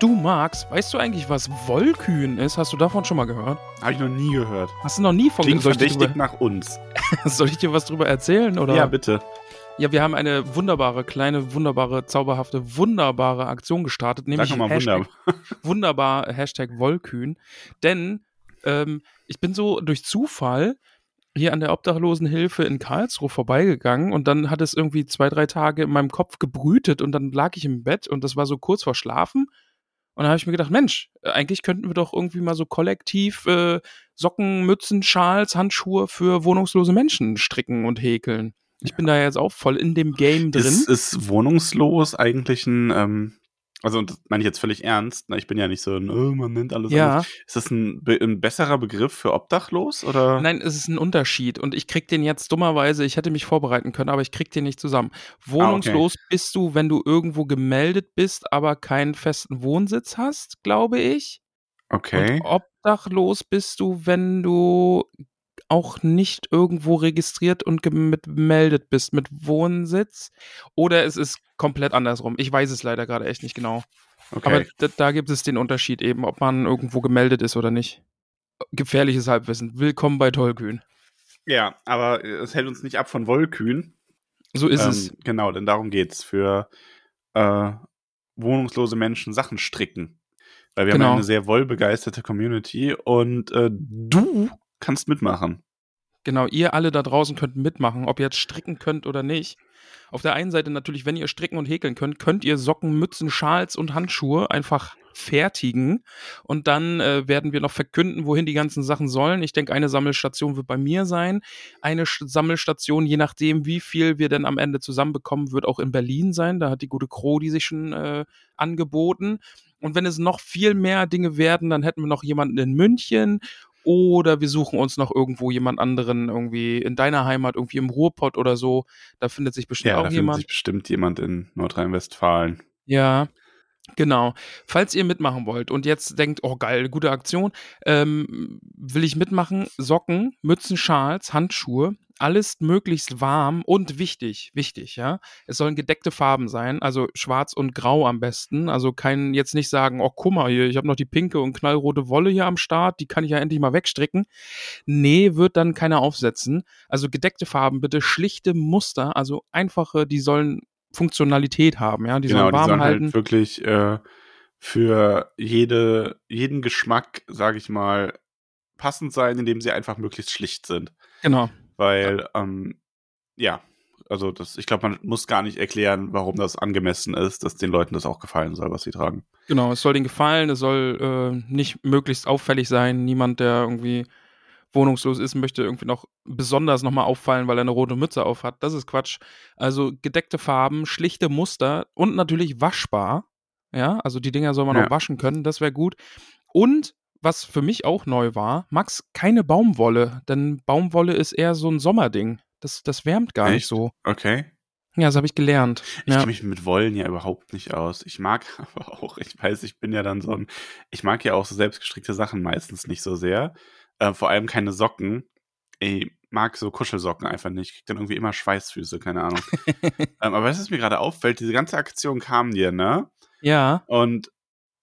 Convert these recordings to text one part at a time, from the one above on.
Du Max, weißt du eigentlich, was Wollkühn ist? Hast du davon schon mal gehört? Habe ich noch nie gehört. Hast du noch nie von Klingt ich, dir verdächtig drüber, nach uns. soll ich dir was drüber erzählen? Oder? Ja, bitte. Ja, wir haben eine wunderbare, kleine, wunderbare, zauberhafte, wunderbare Aktion gestartet, nämlich Sag nochmal Hashtag, wunderbar. wunderbar Hashtag Wollkühn. Denn ähm, ich bin so durch Zufall hier an der Obdachlosenhilfe in Karlsruhe vorbeigegangen und dann hat es irgendwie zwei, drei Tage in meinem Kopf gebrütet und dann lag ich im Bett und das war so kurz vor Schlafen. Und dann habe ich mir gedacht, Mensch, eigentlich könnten wir doch irgendwie mal so kollektiv äh, Socken, Mützen, Schals, Handschuhe für wohnungslose Menschen stricken und häkeln. Ich bin da jetzt auch voll in dem Game drin. Ist, ist wohnungslos eigentlich ein, ähm, also und das meine ich jetzt völlig ernst, ne? ich bin ja nicht so ein, oh, man nennt alles Ja. Ist das ein, ein besserer Begriff für obdachlos oder? Nein, es ist ein Unterschied und ich krieg den jetzt dummerweise, ich hätte mich vorbereiten können, aber ich krieg den nicht zusammen. Wohnungslos bist du, wenn du irgendwo gemeldet bist, aber keinen festen Wohnsitz hast, glaube ich. Okay. Und obdachlos bist du, wenn du auch nicht irgendwo registriert und gemeldet bist mit Wohnsitz. Oder es ist komplett andersrum. Ich weiß es leider gerade echt nicht genau. okay. Aber da, gibt es den Unterschied eben, ob man irgendwo gemeldet ist oder nicht. Gefährliches Halbwissen. Willkommen bei Tollkühn. ja, aber es hält uns nicht ab von Wollkühn. So ist ähm, es. Genau, denn darum geht's für äh, wohnungslose Menschen Sachen stricken. Weil wir Genau. haben eine sehr wollbegeisterte Community und äh, du kannst mitmachen. Genau, ihr alle da draußen könnt mitmachen, ob ihr jetzt stricken könnt oder nicht. Auf der einen Seite natürlich, wenn ihr stricken und häkeln könnt, könnt ihr Socken, Mützen, Schals und Handschuhe einfach fertigen. Und dann äh, werden wir noch verkünden, wohin die ganzen Sachen sollen. Ich denke, eine Sammelstation wird bei mir sein. Eine Sch Sammelstation, je nachdem, wie viel wir denn am Ende zusammenbekommen, wird auch in Berlin sein. Da hat die gute Crow die sich schon äh, angeboten. Und wenn es noch viel mehr Dinge werden, dann hätten wir noch jemanden in München oder wir suchen uns noch irgendwo jemand anderen irgendwie in deiner Heimat, irgendwie im Ruhrpott oder so. Da findet sich bestimmt Ja, da auch findet jemand. sich bestimmt jemand in Nordrhein-Westfalen. Ja, genau. Falls ihr mitmachen wollt und jetzt denkt, oh geil, gute Aktion, ähm, will ich mitmachen, Socken, Mützen, Schals, Handschuhe, alles möglichst warm und wichtig, wichtig, ja. Es sollen gedeckte Farben sein, also schwarz und grau am besten. Also kein jetzt nicht sagen, oh guck mal hier, ich habe noch die pinke und knallrote Wolle hier am Start, die kann ich ja endlich mal wegstricken. Nee, wird dann keiner aufsetzen. Also gedeckte Farben, bitte schlichte Muster, also einfache, die sollen Funktionalität haben, ja. Die genau, sollen die warm sollen halten. halt wirklich äh, für jede, jeden Geschmack, sage ich mal, passend sein, indem sie einfach möglichst schlicht sind. Genau. Weil, ähm, ja, also das, ich glaube, man muss gar nicht erklären, warum das angemessen ist, dass den Leuten das auch gefallen soll, was sie tragen. Genau, es soll denen gefallen, es soll äh, nicht möglichst auffällig sein. Niemand, der irgendwie wohnungslos ist, möchte irgendwie noch besonders nochmal auffallen, weil er eine rote Mütze auf hat. Das ist Quatsch. Also gedeckte Farben, schlichte Muster und natürlich waschbar. Ja, also die Dinger soll man Ja. auch waschen können, das wäre gut. Und was für mich auch neu war, Max, keine Baumwolle, denn Baumwolle ist eher so ein Sommerding. Das, das wärmt gar nicht Echt? so. Okay. Ja, das habe ich gelernt. Ich ja. kenne mich mit Wollen ja überhaupt nicht aus. Ich mag aber auch, ich weiß, ich bin ja dann so ein, ich mag ja auch so selbstgestrickte Sachen meistens nicht so sehr. Äh, vor allem keine Socken. Ich mag so Kuschelsocken einfach nicht. Ich krieg dann irgendwie immer Schweißfüße, keine Ahnung. ähm, aber was mir gerade auffällt, diese ganze Aktion kam dir, ne? ja, Und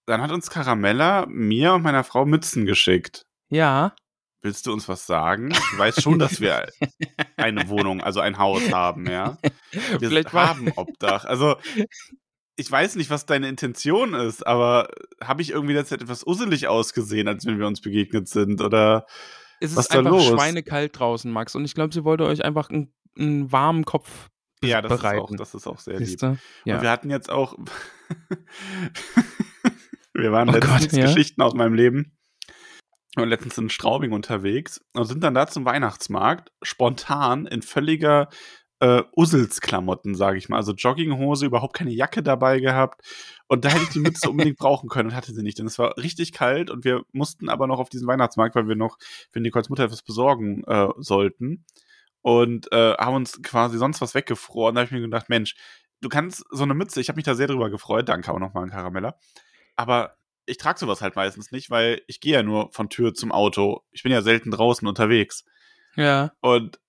dann hat uns Caramella mir und meiner Frau Mützen geschickt. ja. Willst du uns was sagen? Du weißt schon, dass wir eine Wohnung, also ein Haus haben, ja? Wir Vielleicht haben Obdach. Also, ich weiß nicht, was deine Intention ist, aber habe ich irgendwie derzeit etwas usselig ausgesehen, als wenn wir uns begegnet sind? Oder es was ist da einfach los? schweinekalt draußen, Max. Und ich glaube, sie wollte euch einfach einen, einen warmen Kopf Ja, das ist, auch, bereiten. das ist auch sehr lieb. Ja. Und wir hatten jetzt auch. wir waren Oh letztens Gott, ja. Geschichten aus meinem Leben. Waren letztens in Straubing unterwegs und sind dann da zum Weihnachtsmarkt spontan in völliger äh, Usselsklamotten, sage ich mal. Also Jogginghose, überhaupt keine Jacke dabei gehabt. Und da hätte ich die Mütze unbedingt brauchen können und hatte sie nicht. Denn es war richtig kalt und wir mussten aber noch auf diesen Weihnachtsmarkt, weil wir noch für Nicoles Mutter etwas besorgen äh, sollten. Und äh, haben uns quasi sonst was weggefroren. Da habe ich mir gedacht, Mensch, du kannst so eine Mütze, ich habe mich da sehr drüber gefreut, danke auch nochmal an Carameller. Aber ich trage sowas halt meistens nicht, weil ich gehe ja nur von Tür zum Auto. Ich bin ja selten draußen unterwegs. ja. Und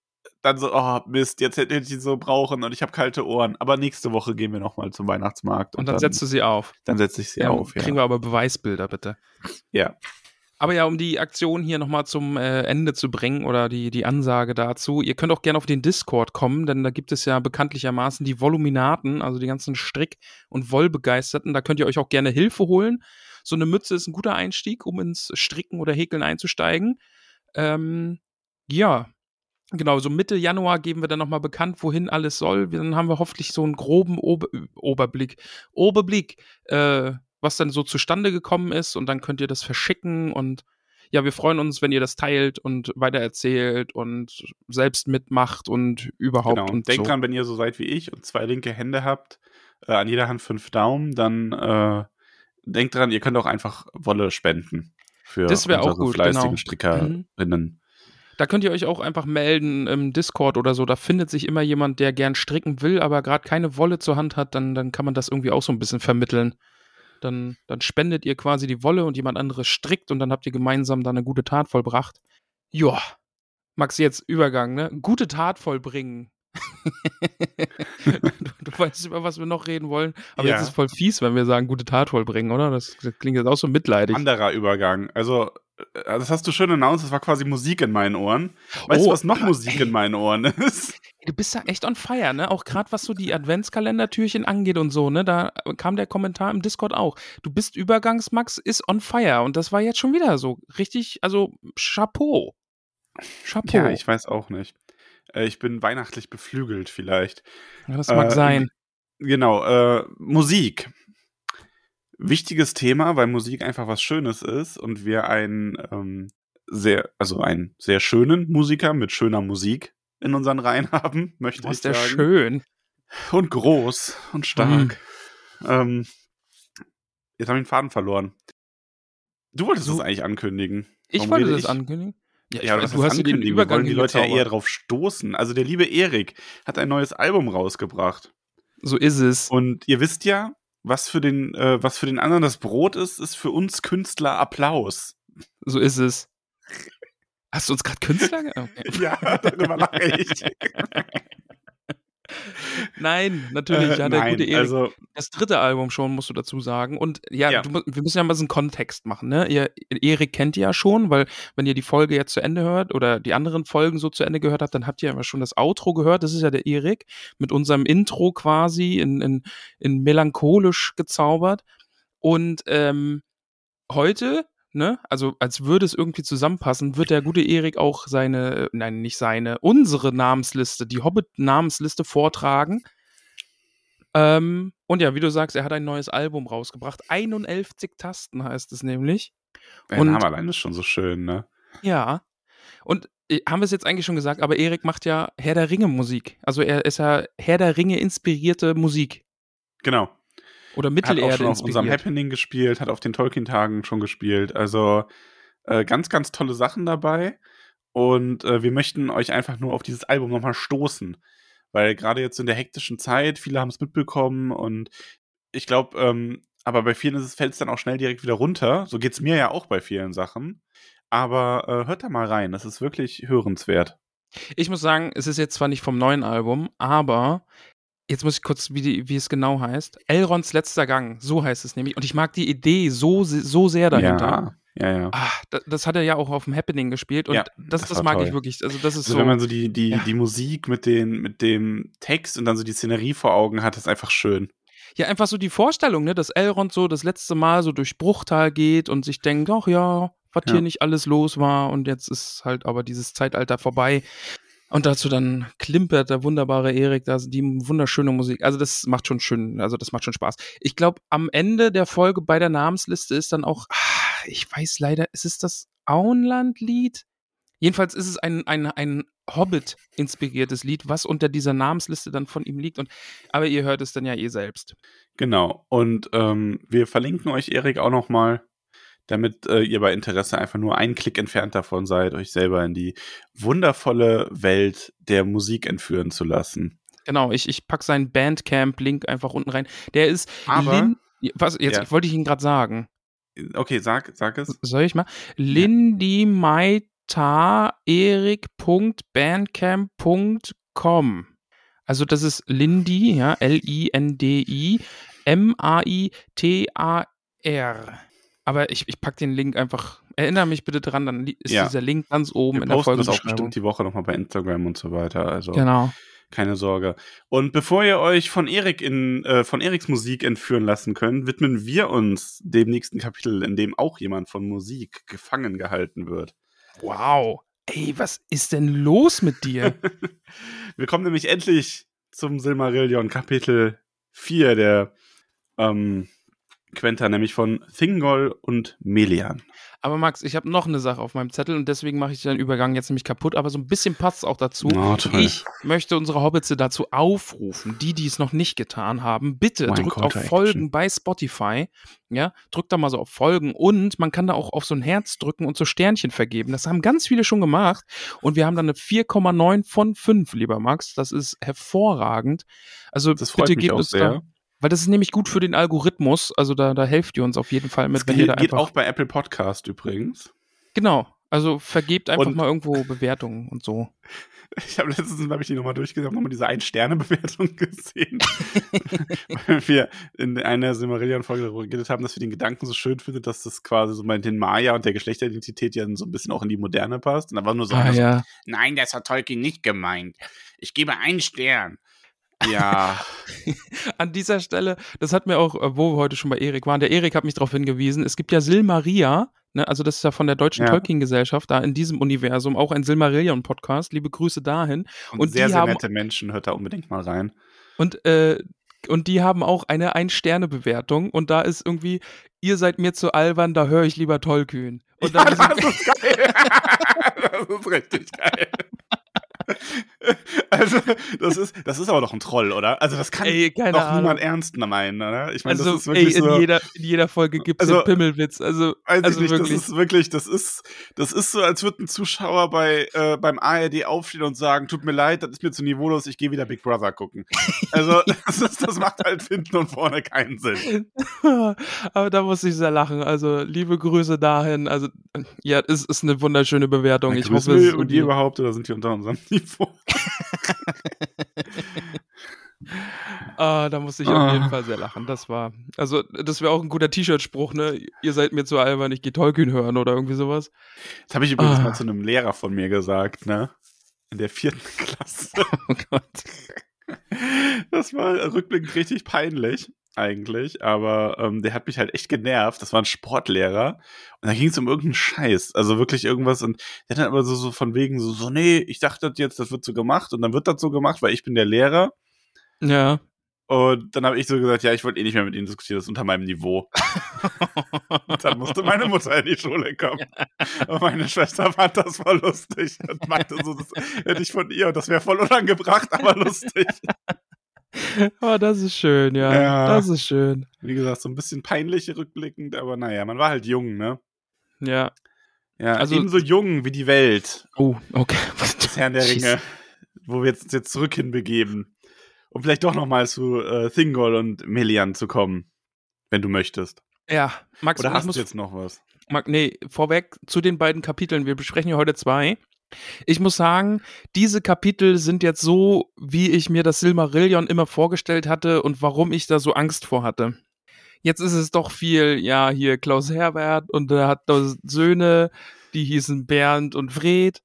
dann so, oh Mist, jetzt hätte ich die so brauchen und ich habe kalte Ohren. Aber nächste Woche gehen wir nochmal zum Weihnachtsmarkt. Und dann setzt du sie auf. dann setze ich sie Ja, auf. Ja. Kriegen wir aber Beweisbilder, bitte. ja. Aber ja, um die Aktion hier nochmal zum äh, Ende zu bringen oder die, die Ansage dazu, ihr könnt auch gerne auf den Discord kommen, denn da gibt es ja bekanntlichermaßen die Voluminaten, also die ganzen Strick- und Wollbegeisterten. Da könnt ihr euch auch gerne Hilfe holen. So eine Mütze ist ein guter Einstieg, um ins Stricken oder Häkeln einzusteigen. Ähm, ja, genau, so Mitte Januar geben wir dann nochmal bekannt, wohin alles soll. Dann haben wir hoffentlich so einen groben Ober Oberblick, Oberblick, äh, was dann so zustande gekommen ist und dann könnt ihr das verschicken und ja, wir freuen uns, wenn ihr das teilt und weitererzählt und selbst mitmacht und überhaupt Genau. und Denkt so. dran, wenn ihr so seid wie ich und zwei linke Hände habt, äh, an jeder Hand fünf Daumen, dann äh, denkt dran, ihr könnt auch einfach Wolle spenden. Für Das wär auch unsere gut, fleißigen genau. Strickerinnen. Da könnt ihr euch auch einfach melden im Discord oder so. Da findet sich immer jemand, der gern stricken will, aber gerade keine Wolle zur Hand hat, dann, dann kann man das irgendwie auch so ein bisschen vermitteln. Dann, dann spendet ihr quasi die Wolle und jemand anderes strickt und dann habt ihr gemeinsam da eine gute Tat vollbracht. Joa. Max, jetzt Übergang, ne? Gute Tat vollbringen. du, du weißt, über was wir noch reden wollen. Aber Ja. jetzt ist voll fies, wenn wir sagen, gute Tat vollbringen, oder? Das, das klingt jetzt auch so mitleidig. Anderer Übergang. Also, äh, das hast du schön announced, das war quasi Musik in meinen Ohren. Weißt Oh, du, was noch Musik in meinen Ohren ist? Du bist da echt on fire, ne? Auch gerade was so die Adventskalendertürchen angeht und so, ne? Da kam der Kommentar im Discord auch. Du bist Übergangsmax, ist on fire. Und das war jetzt schon wieder so richtig, also Chapeau. Chapeau. Ja, ich weiß auch nicht. Äh, Ich bin weihnachtlich beflügelt vielleicht. Ja, das mag Äh, sein. Genau, äh, Musik. Wichtiges Thema, weil Musik einfach was Schönes ist und wir einen ähm, sehr, also einen sehr schönen Musiker mit schöner Musik in unseren Reihen haben, möchte Boah, ich ist der sagen. schön. Und groß und stark. Ähm, jetzt habe ich den Faden verloren. Du wolltest So- es eigentlich ankündigen. Ich Warum wollte rede das ich? ankündigen. Ja, ich Ja, aber weiß, das du hast den ankündigen. Wir Übergang wollen die Leute ja eher drauf stoßen. Also der liebe Erik hat ein neues Album rausgebracht. So ist es. Und ihr wisst ja, was für den, äh, was für den anderen das Brot ist, ist für uns Künstler Applaus. So ist es. Hast du uns gerade Künstler? Okay. Ja, darüber lache ich. Nein, natürlich. Äh, ja, der nein, gute Erik. also das dritte Album schon, musst du dazu sagen. Und ja, Ja. Du, wir müssen ja mal so einen Kontext machen. Ne? Ihr, Erik kennt ihr ja schon, weil wenn ihr die Folge jetzt zu Ende hört oder die anderen Folgen so zu Ende gehört habt, dann habt ihr ja schon das Outro gehört. Das ist ja der Erik mit unserem Intro quasi in, in, in melancholisch gezaubert. Und ähm, heute, ne, also als würde es irgendwie zusammenpassen, wird der gute Erik auch seine, äh, nein, nicht seine, unsere Namensliste, die Hobbit-Namensliste vortragen. Ähm, und ja, wie du sagst, er hat ein neues Album rausgebracht. 51 Tasten heißt es nämlich. der Und- Name allein ist schon so schön, ne? Ja. Und äh, haben wir es jetzt eigentlich schon gesagt, aber Erik macht ja Herr der Ringe Musik. Also er ist ja Herr der Ringe inspirierte Musik. Genau. Oder Hat auch Mittelerde schon auf unserem. Happening gespielt, hat auf den Tolkien-Tagen schon gespielt. Also äh, ganz, ganz tolle Sachen dabei. Und äh, wir möchten euch einfach nur auf dieses Album nochmal stoßen. Weil gerade jetzt in der hektischen Zeit, viele haben es mitbekommen und ich glaube, ähm, aber bei vielen fällt es dann auch schnell direkt wieder runter. So geht es mir ja auch bei vielen Sachen. Aber äh, hört da mal rein, das ist wirklich hörenswert. Ich muss sagen, es ist jetzt zwar nicht vom neuen Album, aber jetzt muss ich kurz, wie, die, wie es genau heißt. Elrons letzter Gang, so heißt es nämlich. Und ich mag die Idee so, so sehr dahinter. Ja, ja, ja. Ah, das, das hat er ja auch auf dem Happening gespielt und Ja, das, das das mag ich toll. wirklich. Also das ist Also so. wenn man so die, die, Ja. die Musik mit, den, mit dem Text und dann so die Szenerie vor Augen hat, ist einfach schön. Ja, einfach so die Vorstellung, ne, dass Elrond so das letzte Mal so durch Bruchtal geht und sich denkt, ach ja, was Ja. hier nicht alles los war und jetzt ist halt aber dieses Zeitalter vorbei. Und dazu dann klimpert der wunderbare Erik da die wunderschöne Musik. Also das macht schon schön, also das macht schon Spaß. Ich glaube, am Ende der Folge bei der Namensliste ist dann auch, ah, ich weiß leider, ist es das Auenland-Lied? Jedenfalls ist es ein, ein, ein Hobbit-inspiriertes Lied, was unter dieser Namensliste dann von ihm liegt. Und, aber ihr hört es dann ja eh selbst. Genau. Und ähm, wir verlinken euch, Erik, auch nochmal damit äh, ihr bei Interesse einfach nur einen Klick entfernt davon seid, euch selber in die wundervolle Welt der Musik entführen zu lassen. Genau, ich, ich packe seinen Bandcamp-Link einfach unten rein. Der ist Aber, Lin was, jetzt ja. wollte ich Ihnen gerade sagen. Okay, sag, sag es. Soll ich mal? Lindy erik.bandcamp.com. Also das ist Lindy, ja, L-I-N-D-I, M-A-I-T-A-R. Aber ich, ich packe den Link einfach. Erinnere mich bitte dran, dann ist Ja. dieser Link ganz oben Wir in der posten das auch bestimmt die Woche nochmal bei Instagram und so weiter. Also Genau. keine Sorge. Und bevor ihr euch von Erik in äh, von Eriks Musik entführen lassen könnt, widmen wir uns dem nächsten Kapitel, in dem auch jemand von Musik gefangen gehalten wird. Wow. Ey, was ist denn los mit dir? Wir kommen nämlich endlich zum Silmarillion Kapitel 4 der ähm, Quenta, nämlich von Thingol und Melian. Aber Max, ich habe noch eine Sache auf meinem Zettel und deswegen mache ich den Übergang jetzt nämlich kaputt, aber so ein bisschen passt es auch dazu. Oh. Ich möchte unsere Hobbits dazu aufrufen, die, die es noch nicht getan haben, bitte Mein drückt auf Action. Folgen bei Spotify. Ja, drückt da mal so auf Folgen und man kann da auch auf so ein Herz drücken und so Sternchen vergeben. Das haben ganz viele schon gemacht und wir haben dann eine 4,9 von 5, lieber Max. Das ist hervorragend. Also Das freut bitte mich gebt auch uns sehr. da, weil das ist nämlich gut für den Algorithmus. Also da, da helft ihr uns auf jeden Fall mit, Das wenn ihr da geht, geht auch bei Apple Podcast übrigens. Genau. Also vergebt einfach Und- mal irgendwo Bewertungen und so. Ich habe letztens, habe ich die nochmal durchgesehen, habe nochmal diese Ein-Sterne-Bewertung gesehen. Weil wir in einer Silmarillion-Folge darüber geredet haben, dass wir den Gedanken so schön finden, dass das quasi so mit den Maya und der Geschlechteridentität ja so ein bisschen auch in die Moderne passt. Und da war nur so, Ah, einer so ja. nein, das hat Tolkien nicht gemeint. Ich gebe einen Stern. Ja, An dieser Stelle, das hat mir auch, äh, wo wir heute schon bei Erik waren, der Erik hat mich darauf hingewiesen, es gibt ja Silmaria, ne, also das ist ja von der Deutschen Ja. Tolkien-Gesellschaft, da in diesem Universum auch ein Silmarillion-Podcast. Liebe Grüße dahin. und, Und sehr, sehr haben- nette Menschen, hört da unbedingt mal rein. Und, äh, und die haben auch eine Ein-Sterne-Bewertung und da ist irgendwie, ihr seid mir zu albern, da höre ich lieber Tollkühn. Und ja, das ist geil. das ist richtig geil. Also, das ist, das ist aber doch ein Troll, oder? Also, das kann Ey, doch Ahnung. niemand ernst meinen, oder? Ich meine, also, das ist wirklich ey, in, so. jeder, in jeder Folge gibt es Also, einen Pimmelwitz. Also, also ich nicht, wirklich. das ist wirklich, das ist, das ist so, als würde ein Zuschauer bei, äh, beim ARD aufstehen und sagen, tut mir leid, das ist mir zu niveaulos, ich gehe wieder Big Brother gucken. Also, das, ist, das macht halt hinten und vorne keinen Sinn. Aber da muss ich sehr lachen. Also, liebe Grüße dahin. Also, ja, es ist eine wunderschöne Bewertung. Ich hoffe, es und die überhaupt, oder sind die unter unserem Niveau? Ah, da muss ich Ah. auf jeden Fall sehr lachen. Das war, also, das wäre auch ein guter T-Shirt-Spruch, ne? Ihr seid mir zu albern, ich gehe Tolkien hören oder irgendwie sowas. Das habe ich übrigens Ah. mal zu einem Lehrer von mir gesagt, ne? In der vierten Klasse. Oh Gott. Das war rückblickend richtig peinlich, eigentlich. Aber ähm, der hat mich halt echt genervt. Das war ein Sportlehrer. Und da ging es um irgendeinen Scheiß. Also wirklich irgendwas. Und der hat dann aber so, so von wegen so, so, nee, ich dachte das jetzt, das wird so gemacht. Und dann wird das so gemacht, weil ich bin der Lehrer. Ja. Und dann habe ich so gesagt, ja, ich wollte eh nicht mehr mit ihnen diskutieren, das ist unter meinem Niveau. Und dann musste meine Mutter in die Schule kommen. Und meine Schwester fand das voll lustig und meinte so, das hätte ich von ihr und das wäre voll unangebracht, aber lustig. Oh, das ist schön, ja. Ja. Das ist schön. Wie gesagt, so ein bisschen peinlich rückblickend, aber naja, man war halt jung, ne? Ja. Ja, Also- ebenso jung wie die Welt Oh, okay. des Herrn der Ringe, wo wir jetzt, uns jetzt zurück hinbegeben. Um vielleicht doch nochmal zu äh, Thingol und Melian zu kommen, wenn du möchtest. Ja, Max, Oder hast du jetzt noch was? Marc, nee, vorweg zu den beiden Kapiteln. Wir besprechen ja heute zwei. Ich muss sagen, diese Kapitel sind jetzt so, wie ich mir das Silmarillion immer vorgestellt hatte und warum ich da so Angst vor hatte. Jetzt ist es doch viel, ja, hier Klaus Herbert und er hat da Söhne, die hießen Bernd und Fred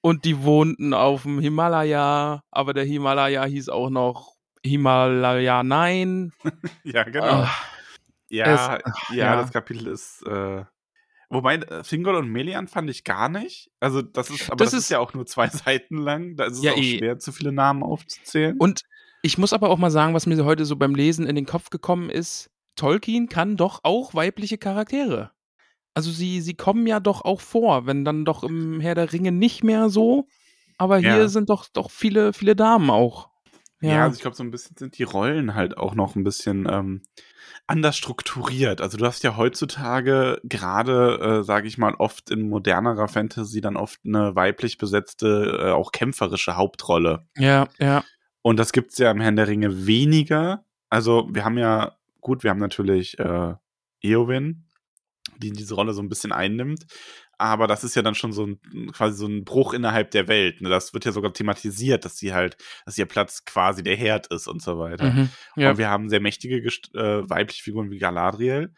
und die wohnten auf dem Himalaya, aber der Himalaya hieß auch noch Himalaya Nein. Ja, genau. Ah, Ja, Es- ja, ja. das Kapitel ist. Äh, Wobei, äh, Fingol und Melian fand ich gar nicht. Also, das ist, aber das, Das ist, ist- ja auch nur zwei Seiten lang. Da ist es Ja, auch eh. schwer, zu viele Namen aufzuzählen. Und ich muss aber auch mal sagen, was mir heute so beim Lesen in den Kopf gekommen ist, Tolkien kann doch auch weibliche Charaktere. Also sie, sie kommen ja doch auch vor, wenn dann doch im Herr der Ringe nicht mehr so, aber hier Ja. sind doch, doch viele, viele Damen auch. Ja, also ich glaube, so ein bisschen sind die Rollen halt auch noch ein bisschen ähm, anders strukturiert. Also du hast ja heutzutage gerade, äh, sage ich mal, oft in modernerer Fantasy dann oft eine weiblich besetzte, äh, auch kämpferische Hauptrolle. ja, ja. Und das gibt's ja im Herrn der Ringe weniger. Also wir haben ja, gut, wir haben natürlich äh, Eowyn, die diese Rolle so ein bisschen einnimmt. Aber das ist ja dann schon so ein quasi so ein Bruch innerhalb der Welt. Ne? Das wird ja sogar thematisiert, dass sie halt, dass ihr Platz quasi der Herd ist und so weiter. Mhm. ja. Und wir haben sehr mächtige Gest äh, weibliche Figuren wie Galadriel.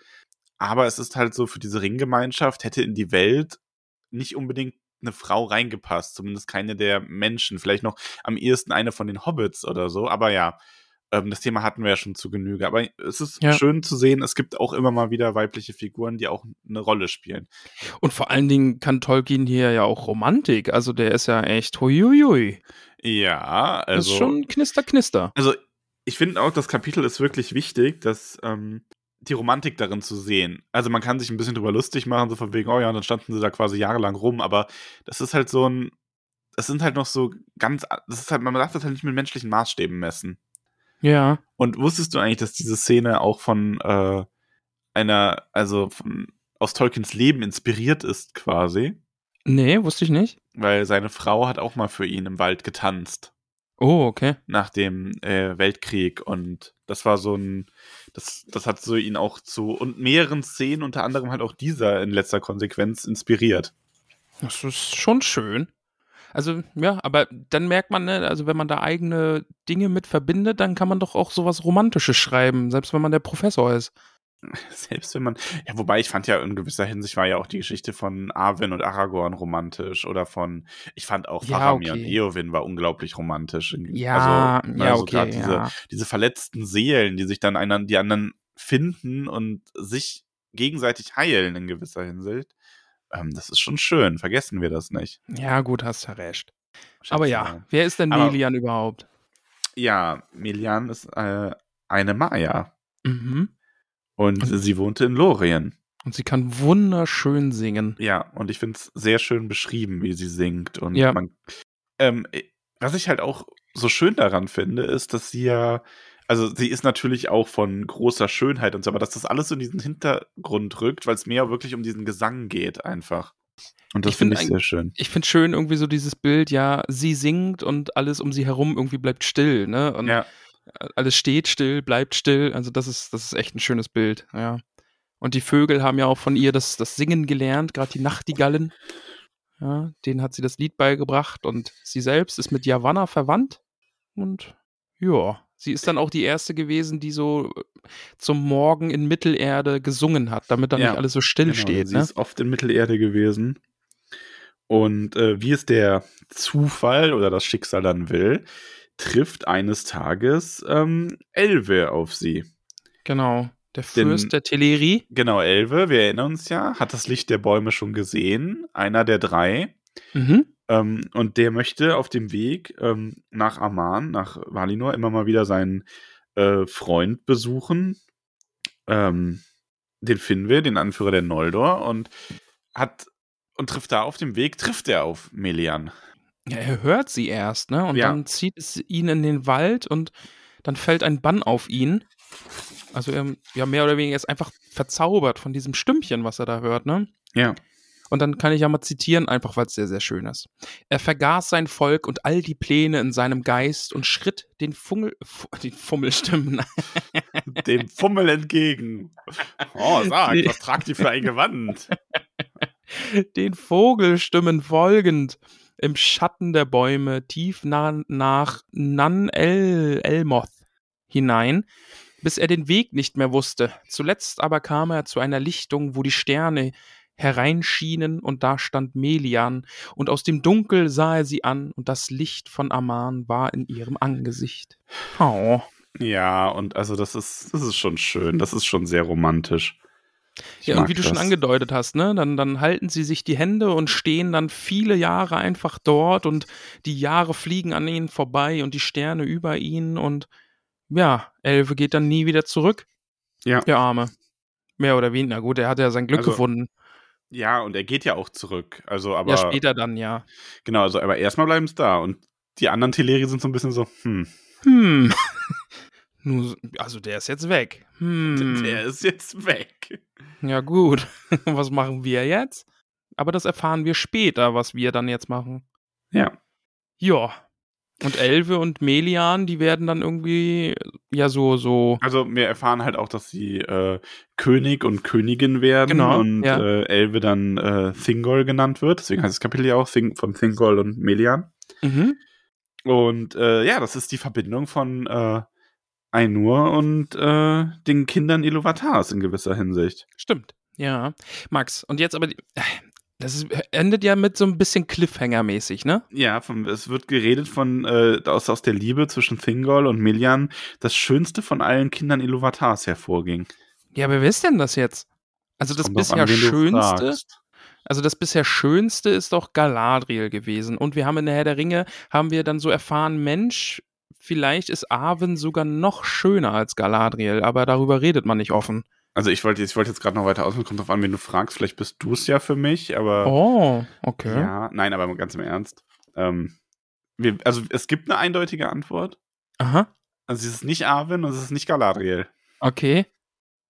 Aber es ist halt so, für diese Ringgemeinschaft hätte in die Welt nicht unbedingt eine Frau reingepasst. Zumindest keine der Menschen. Vielleicht noch am ehesten eine von den Hobbits oder so. Aber ja, ähm, das Thema hatten wir ja schon zu Genüge. Aber es ist Ja. schön zu sehen, es gibt auch immer mal wieder weibliche Figuren, die auch eine Rolle spielen. Und vor allen Dingen kann Tolkien hier ja auch Romantik. Also der ist ja echt huiuiui. Ja, Das also. ist schon knister, knister. Also, ich finde auch, das Kapitel ist wirklich wichtig, dass ähm, die Romantik darin zu sehen. Also, man kann sich ein bisschen drüber lustig machen, so von wegen, oh ja, dann standen sie da quasi jahrelang rum, aber das ist halt so ein. Das sind halt noch so ganz. Das ist halt, man darf das halt nicht mit menschlichen Maßstäben messen. Ja. Und wusstest du eigentlich, dass diese Szene auch von äh, einer, also von, aus Tolkiens Leben inspiriert ist, quasi? Nee, wusste ich nicht. Weil seine Frau hat auch mal für ihn im Wald getanzt. Oh, okay. nach dem äh, Weltkrieg und das war so ein, das, das hat so ihn auch zu und mehreren Szenen, unter anderem halt auch dieser in letzter Konsequenz inspiriert. Das ist schon schön. Also, ja, aber dann merkt man, ne, also wenn man da eigene Dinge mit verbindet, dann kann man doch auch sowas Romantisches schreiben, selbst wenn man der Professor ist. Selbst wenn man, ja, wobei ich fand ja in gewisser Hinsicht war ja auch die Geschichte von Arwen und Aragorn romantisch oder von, ich fand auch Ja, Faramir okay. und Eowyn war unglaublich romantisch. Ja, also, ne, ja, so okay, diese, ja. diese verletzten Seelen, die sich dann einen, die anderen finden und sich gegenseitig heilen in gewisser Hinsicht. Ähm, das ist schon schön, vergessen wir das nicht. Ja, gut, hast ja recht. Aber ja, mal. wer ist denn Aber- Melian überhaupt? Ja, Melian ist äh, eine Maya Mhm. und Und- sie wohnte in Lorien. Und sie kann wunderschön singen. Ja, und ich finde es sehr schön beschrieben, wie sie singt. Und Ja. man, ähm, äh, was ich halt auch so schön daran finde, ist, dass sie ja, also sie ist natürlich auch von großer Schönheit und so, aber dass das alles so in diesen Hintergrund rückt, weil es mehr wirklich um diesen Gesang geht einfach. Und das Ich find finde ich sehr schön. Ich finde schön irgendwie so dieses Bild, ja, sie singt und alles um sie herum irgendwie bleibt still, ne? Und Ja, alles steht still, bleibt still. Also das ist, das ist echt ein schönes Bild, ja. Und die Vögel haben ja auch von ihr das, das Singen gelernt, gerade die Nachtigallen. Ja, denen hat sie das Lied beigebracht und sie selbst ist mit Javanna verwandt. Und ja, sie ist dann auch die erste gewesen, die so äh, zum Morgen in Mittelerde gesungen hat, damit dann Ja, nicht alles so still genau, steht. sie Ne? ist oft in Mittelerde gewesen. Und äh, wie es der Zufall oder das Schicksal dann will, trifft eines Tages ähm, Elve auf sie. Genau. Der Denn- Fürst der Teleri. Genau, Elve, wir erinnern uns ja, hat das Licht der Bäume schon gesehen, einer der drei. Mhm. Ähm, und der möchte auf dem Weg ähm, nach Aman, nach Valinor, immer mal wieder seinen äh, Freund besuchen. Ähm, den finden wir, den Anführer der Noldor, und hat und trifft da auf dem Weg, trifft er auf Melian. Ja, er hört sie erst, ne? Und Ja. dann zieht es ihn in den Wald und dann fällt ein Bann auf ihn. Also er, ja, mehr oder weniger ist einfach verzaubert von diesem Stimmchen, was er da hört, ne? Ja. Und dann kann ich ja mal zitieren, einfach weil es sehr, sehr schön ist. Er vergaß sein Volk und all die Pläne in seinem Geist und schritt den Fungel, Fu- den Fummelstimmen, Dem Fummel entgegen. Oh, sag, was tragt die für ein Gewand? den Vogelstimmen folgend, im Schatten der Bäume tief nah, nach Nan El Elmoth hinein, bis er den Weg nicht mehr wusste. Zuletzt aber kam er zu einer Lichtung, wo die Sterne hereinschienen, und da stand Melian, und aus dem Dunkel sah er sie an, und das Licht von Aman war in ihrem Angesicht. Oh. Ja, und also das ist, das ist schon schön, das ist schon sehr romantisch. Ich Ja, und wie du schon das. angedeutet hast, ne, dann, dann halten sie sich die Hände und stehen dann viele Jahre einfach dort und die Jahre fliegen an ihnen vorbei und die Sterne über ihnen und ja, Elve geht dann nie wieder zurück. Ja. Der Arme. Mehr oder weniger. Gut, er hat ja sein Glück Also, gefunden. Ja, und er geht ja auch zurück. Also, aber ja, später dann, ja. genau, also aber erstmal bleiben es da. Und die anderen Teleri sind so ein bisschen so, hm, Hm. Nur, also der ist jetzt weg. Hm. der ist jetzt weg. Ja, gut. was machen wir jetzt? Aber das erfahren wir später, was wir dann jetzt machen. Ja. Ja. Und Elve und Melian, die werden dann irgendwie, ja, so, so. Also wir erfahren halt auch, dass sie äh, König und Königin werden Genau, und ja. äh, Elve dann äh, Thingol genannt wird. Deswegen heißt das Kapitel ja auch Thing von Thingol und Melian. Mhm. Und äh, ja, das ist die Verbindung von äh, Ainur und äh, den Kindern Iluvatars in gewisser Hinsicht. Stimmt. Ja. Max, und jetzt aber, die- das ist, endet ja mit so ein bisschen Cliffhanger-mäßig, ne? Ja, von, es wird geredet von äh, aus, aus der Liebe zwischen Thingol und Melian, das schönste von allen Kindern Iluvatars hervorging. Ja, aber wer ist denn das jetzt? Also das drauf bisher an, schönste, also das bisher schönste ist doch Galadriel gewesen. Und wir haben in der Herr der Ringe, haben wir dann so erfahren, Mensch, vielleicht ist Arwen sogar noch schöner als Galadriel, aber darüber redet man nicht offen. Also ich wollte ich wollte jetzt gerade noch weiter ausführen, kommt drauf an, wen du fragst. Vielleicht bist du es ja für mich, aber Oh, okay. ja, nein, aber ganz im Ernst. Ähm, wir, also es gibt eine eindeutige Antwort. Aha, Also es ist nicht Arwen und es ist nicht Galadriel. okay.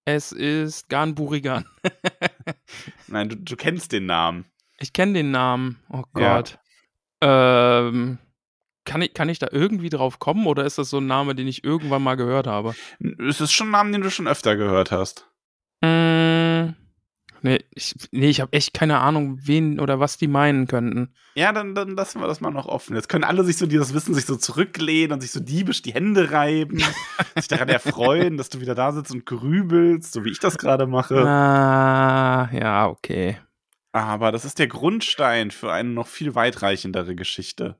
Es ist Gan Burigan. Nein, du, du kennst den Namen. Ich kenne den Namen. Oh Ja. Gott. Ähm, kann ich, kann ich da irgendwie drauf kommen oder ist das so ein Name, den ich irgendwann mal gehört habe? Es ist schon ein Name, den du schon öfter gehört hast. Mm, nee, ich, nee, ich habe echt keine Ahnung, wen oder was die meinen könnten. Ja, dann, dann lassen wir das mal noch offen. Jetzt können alle sich so, die das wissen, sich so zurücklehnen und sich so diebisch die Hände reiben, sich daran erfreuen, dass du wieder da sitzt und grübelst, so wie ich das gerade mache. Ah, ja, okay. Aber das ist der Grundstein für eine noch viel weitreichendere Geschichte.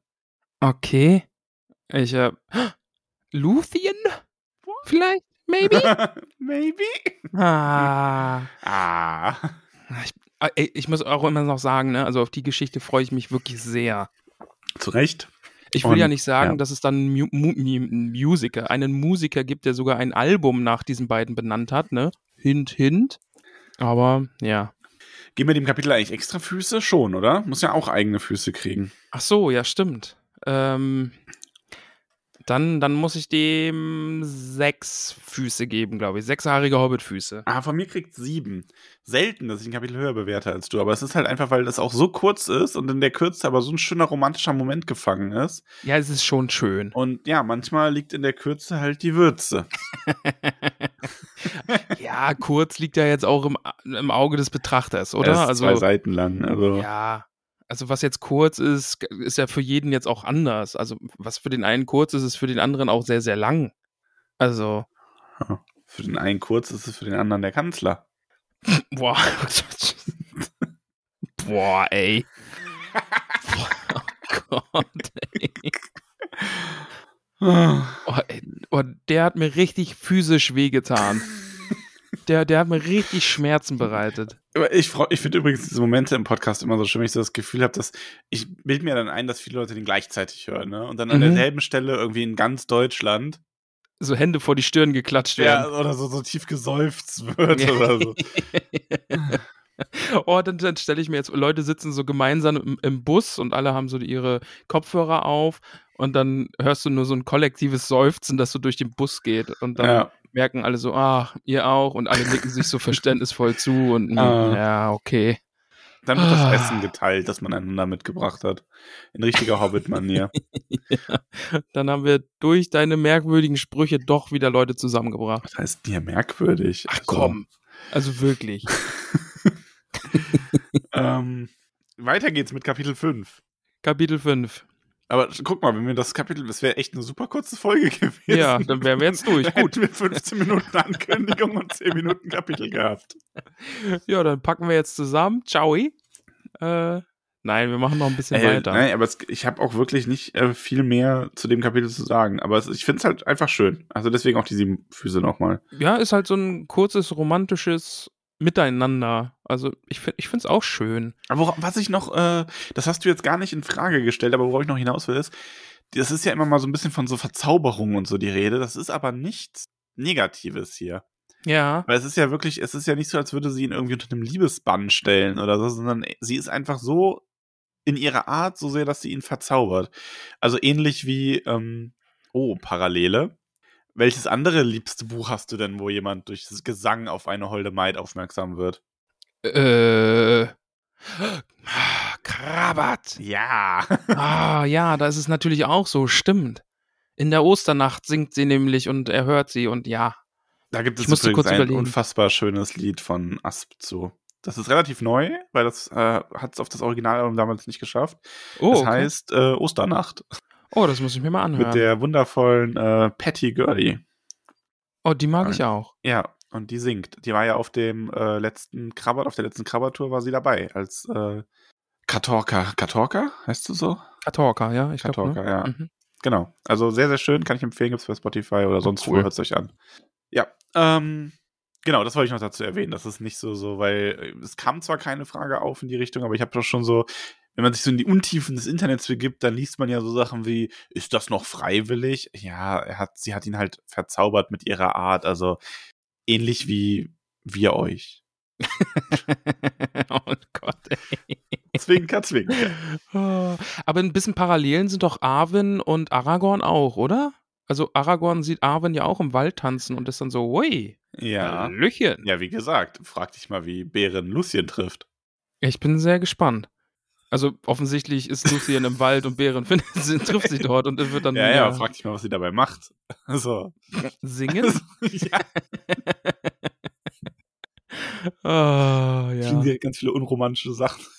Okay. Ich, äh, Luthien? Vielleicht? Maybe? Maybe? ah. Ah. Ich, äh, ey, ich muss auch immer noch sagen, ne, also auf die Geschichte freue ich mich wirklich sehr. Zu Recht. Ich will Und, ja nicht sagen, ja. dass es dann einen Mu Musiker, einen Musiker gibt, der sogar ein Album nach diesen beiden benannt hat, ne? Hint, hint. Aber ja. Geben wir dem Kapitel eigentlich extra Füße? Schon, oder? Muss ja auch eigene Füße kriegen. Ach so, ja, stimmt. Ähm, dann, dann muss ich dem sechs Füße geben, glaube ich. Sechshaarige Hobbitfüße. Ah, von mir kriegt sieben. Selten, dass ich ein Kapitel höher bewerte als du. Aber es ist halt einfach, weil das auch so kurz ist und in der Kürze aber so ein schöner romantischer Moment gefangen ist. Ja, es ist schon schön. Und ja, manchmal liegt in der Kürze halt die Würze. ja, kurz liegt ja jetzt auch im, im Auge des Betrachters, oder? Er ist also, zwei Seiten lang. Also. Ja, also was jetzt kurz ist, ist ja für jeden jetzt auch anders. Also was für den einen kurz ist, ist für den anderen auch sehr, sehr lang. Also, Für den einen kurz ist es für den anderen der Kanzler. boah. boah, ey. oh Gott, ey. Oh, ey. Oh, der hat mir richtig physisch wehgetan. Der, der hat mir richtig Schmerzen bereitet. Ich, ich finde übrigens diese Momente im Podcast immer so schön, wenn ich so das Gefühl habe, dass ich bild mir dann ein, dass viele Leute den gleichzeitig hören, ne? Und dann an Mhm. derselben Stelle irgendwie in ganz Deutschland So Hände vor die Stirn geklatscht ja, werden. oder so, so tief geseufzt wird Ja. oder so. Oh, dann, dann stelle ich mir jetzt, Leute sitzen so gemeinsam im, im Bus und alle haben so ihre Kopfhörer auf und dann hörst du nur so ein kollektives Seufzen, das so durch den Bus geht und dann Ja. Merken alle so, ah, ihr auch und alle nicken sich so verständnisvoll zu und Ah. ja, okay. Dann wird Ah. das Essen geteilt, das man einander mitgebracht hat. In richtiger Hobbit-Manier. Dann haben wir durch deine merkwürdigen Sprüche doch wieder Leute zusammengebracht. Das heißt dir merkwürdig. Ach Also, komm. Also wirklich. Ähm, weiter geht's mit Kapitel 5. Kapitel 5. Aber guck mal, wenn wir das Kapitel, das wäre echt eine super kurze Folge gewesen. Ja, dann wären wir jetzt durch. Dann Hätten wir 15 Minuten Ankündigung und 10 Minuten Kapitel gehabt. Ja, dann packen wir jetzt zusammen. Ciao. Äh, nein, wir machen noch ein bisschen Ey, weiter. Nein, aber es, ich habe auch wirklich nicht äh, viel mehr zu dem Kapitel zu sagen. Aber es, ich finde es halt einfach schön. Also deswegen auch die sieben Füße nochmal. Ja, ist halt so ein kurzes, romantisches miteinander. Also ich finde ich finde es auch schön. Aber was ich noch, äh, das hast du jetzt gar nicht in Frage gestellt, aber worauf ich noch hinaus will, ist, das ist ja immer mal so ein bisschen von so Verzauberung und so die Rede. Das ist aber nichts Negatives hier. Ja. Weil es ist ja wirklich, es ist ja nicht so, als würde sie ihn irgendwie unter einem Liebesbann stellen oder so, sondern sie ist einfach so in ihrer Art so sehr, dass sie ihn verzaubert. Also ähnlich wie, ähm, oh, Parallele. Welches andere liebste Buch hast du denn, wo jemand durch das Gesang auf eine holde Maid aufmerksam wird? Äh. Krabat. Ja. Ah, ja, da ist es natürlich auch so, stimmt. In der Osternacht singt sie nämlich und er hört sie und ja. Da gibt es Ich übrigens ein überlegen. unfassbar schönes Lied von Asp zu. Das ist relativ neu, weil das äh, hat es auf das Originalalbum damals nicht geschafft. Oh, das okay. heißt äh, Osternacht oh, das muss ich mir mal anhören. mit der wundervollen äh, Patty Gurley. oh, die mag ich auch. Ja, und die singt. Die war ja auf dem äh, letzten Krabber, auf der letzten Krabbertour war sie dabei als äh, Katorka. Katorka? Heißt du so? Katorka, ja, ich glaube. Katorka, Ne? ja. Mhm. Genau. Also sehr, sehr schön, kann ich empfehlen, gibt's bei Spotify oder sonst wo, cool. hört's euch an. Ja, ähm, genau, das wollte ich noch dazu erwähnen. Das ist nicht so, so, weil äh, es kam zwar keine Frage auf in die Richtung, aber ich habe doch schon so, wenn man sich so in die Untiefen des Internets begibt, dann liest man ja so Sachen wie, ist das noch freiwillig? Ja, er hat, sie hat ihn halt verzaubert mit ihrer Art, also ähnlich wie wir euch. oh Gott, ey. Zwinker, zwinker. Ah, Aber ein bisschen Parallelen sind doch Arwen und Aragorn auch, oder? Also Aragorn sieht Arwen ja auch im Wald tanzen und ist dann so, ui, Ja. Hallöchen. Ja, wie gesagt, frag dich mal, wie Bären Lucien trifft. Ich bin sehr gespannt. Also offensichtlich ist Lucien im Wald und Bären findet, sie, trifft sie dort und wird dann Ja, ja, frag dich mal, was sie dabei macht. So. singen. ja, Ah, ja. ja. ganz viele unromantische Sachen.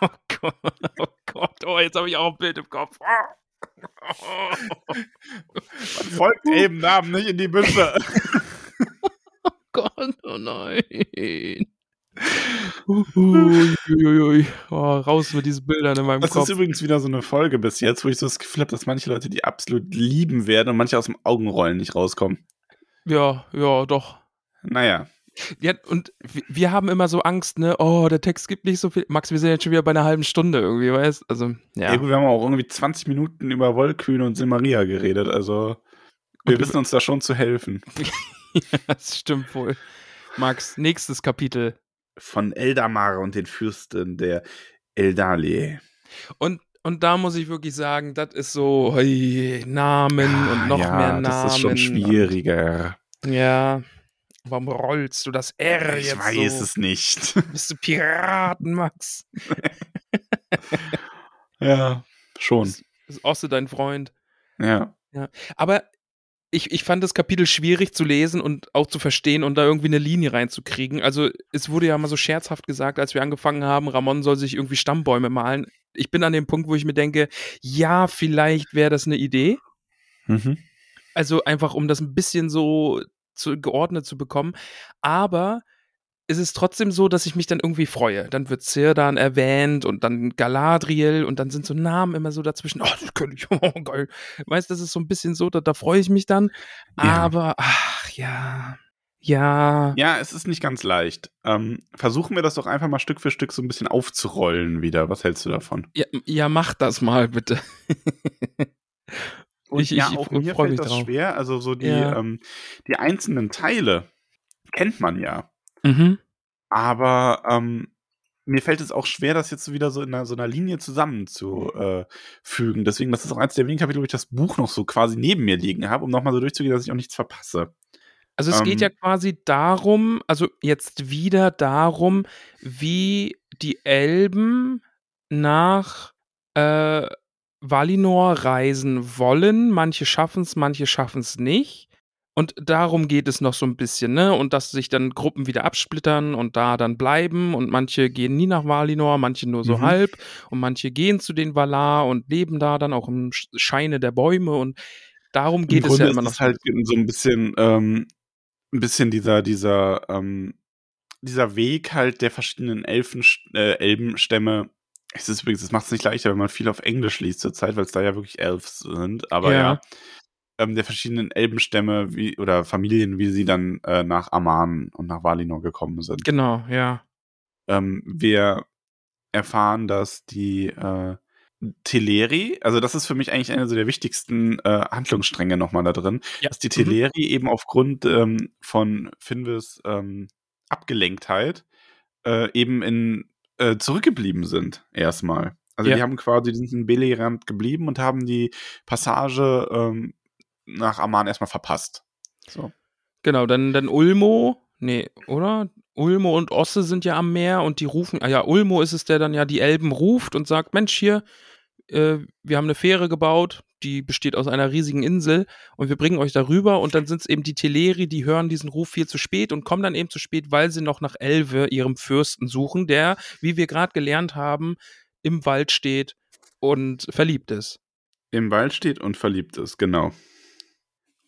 Oh Gott, oh Gott, oh, jetzt habe ich auch ein Bild im Kopf. Folgt eben Namen nicht in die Büsche. Oh Gott, oh nein. Uiuiui. Oh, raus mit diesen Bildern in meinem Das Kopf. ist übrigens wieder so eine Folge bis jetzt, wo ich so das Gefühl habe, dass manche Leute die absolut lieben werden und manche aus dem Augenrollen nicht rauskommen. Ja, ja, doch. Naja. Ja, und wir- haben immer so Angst, ne? Oh, der Text gibt nicht so viel. Max, wir sind jetzt schon wieder bei einer halben Stunde irgendwie, weißt Also, Ja. ja. gut, wir haben auch irgendwie 20 Minuten über Wollkühne und Silmaria geredet, also wir Und wissen uns da schon zu helfen. das stimmt wohl. Max, nächstes Kapitel. Von Eldamar und den Fürsten der Eldalie. Und, und da muss ich wirklich sagen, das ist so oi, Namen und noch ja, mehr Namen. Das ist schon schwieriger. Ja. Warum rollst du das R Ich jetzt weiß so? es nicht. Bist du Piraten, Max? ja, schon. Ist Osse dein Freund? Ja. Aber ich, ich fand das Kapitel schwierig zu lesen und auch zu verstehen und da irgendwie eine Linie reinzukriegen. Also es wurde ja mal so scherzhaft gesagt, als wir angefangen haben, Ramon soll sich irgendwie Stammbäume malen. Ich bin an dem Punkt, wo ich mir denke, ja, vielleicht wäre das eine Idee. Mhm. Also einfach, um das ein bisschen so zu, geordnet zu bekommen. Aber es ist trotzdem so, dass ich mich dann irgendwie freue. Dann wird Cirdan erwähnt und dann Galadriel und dann sind so Namen immer so dazwischen. Oh, das könnte ich. Oh, geil. Weißt du, das ist so ein bisschen so, da, da freue ich mich dann. Ja. Aber, ach ja. Ja. Ja, es ist nicht ganz leicht. Ähm, versuchen wir das doch einfach mal Stück für Stück so ein bisschen aufzurollen wieder. Was hältst du davon? Ja, ja mach das mal bitte. Und Ich- ja, ich auch freu mir mich fällt das drauf. schwer. Also so die, Ja. ähm, die einzelnen Teile kennt man ja. Mhm. Aber ähm, mir fällt es auch schwer, das jetzt wieder so in einer, so einer Linie zusammenzufügen. Deswegen, das ist auch eins der wenigen Kapitel, wo ich das Buch noch so quasi neben mir liegen habe, um nochmal so durchzugehen, dass ich auch nichts verpasse. Also es geht Ähm, ja quasi darum, also jetzt wieder darum, wie die Elben nach äh, Valinor reisen wollen. Manche schaffen es, manche schaffen es nicht. Und darum geht es noch so ein bisschen, ne? Und dass sich dann Gruppen wieder absplittern und da dann bleiben und manche gehen nie nach Valinor, manche nur so Mhm. halb und manche gehen zu den Valar und leben da dann auch im Sch- Scheine der Bäume und darum geht Im es Grunde ja immer ist noch. es halt so ein bisschen, ähm, ein bisschen dieser, dieser, ähm, dieser Weg halt der verschiedenen Elfen, äh, Elbenstämme. Es ist übrigens, das macht es nicht leichter, wenn man viel auf Englisch liest zurzeit, weil es da ja wirklich Elves sind. Aber Ja. ja. Ähm, der verschiedenen Elbenstämme wie, oder Familien, wie sie dann äh, nach Aman und nach Valinor gekommen sind. Genau, ja. Ähm, wir erfahren, dass die äh, Teleri, also das ist für mich eigentlich einer so der wichtigsten äh, Handlungsstränge nochmal da drin, Ja. dass die Mhm. Teleri eben aufgrund ähm, von Finvis ähm, Abgelenktheit äh, eben in äh, zurückgeblieben sind, erstmal. Also Ja. die haben quasi, die sind in Belerand geblieben und haben die Passage ähm, nach Aman erstmal verpasst. So. Genau, dann, dann Ulmo, nee, oder? Ulmo und Osse sind ja am Meer und die rufen, ah ja, Ulmo ist es, der dann ja die Elben ruft und sagt, Mensch, hier, äh, wir haben eine Fähre gebaut, die besteht aus einer riesigen Insel und wir bringen euch darüber und dann sind es eben die Teleri, die hören diesen Ruf viel zu spät und kommen dann eben zu spät, weil sie noch nach Elve, ihrem Fürsten, suchen, der, wie wir gerade gelernt haben, im Wald steht und verliebt ist. Im Wald steht und verliebt ist, genau.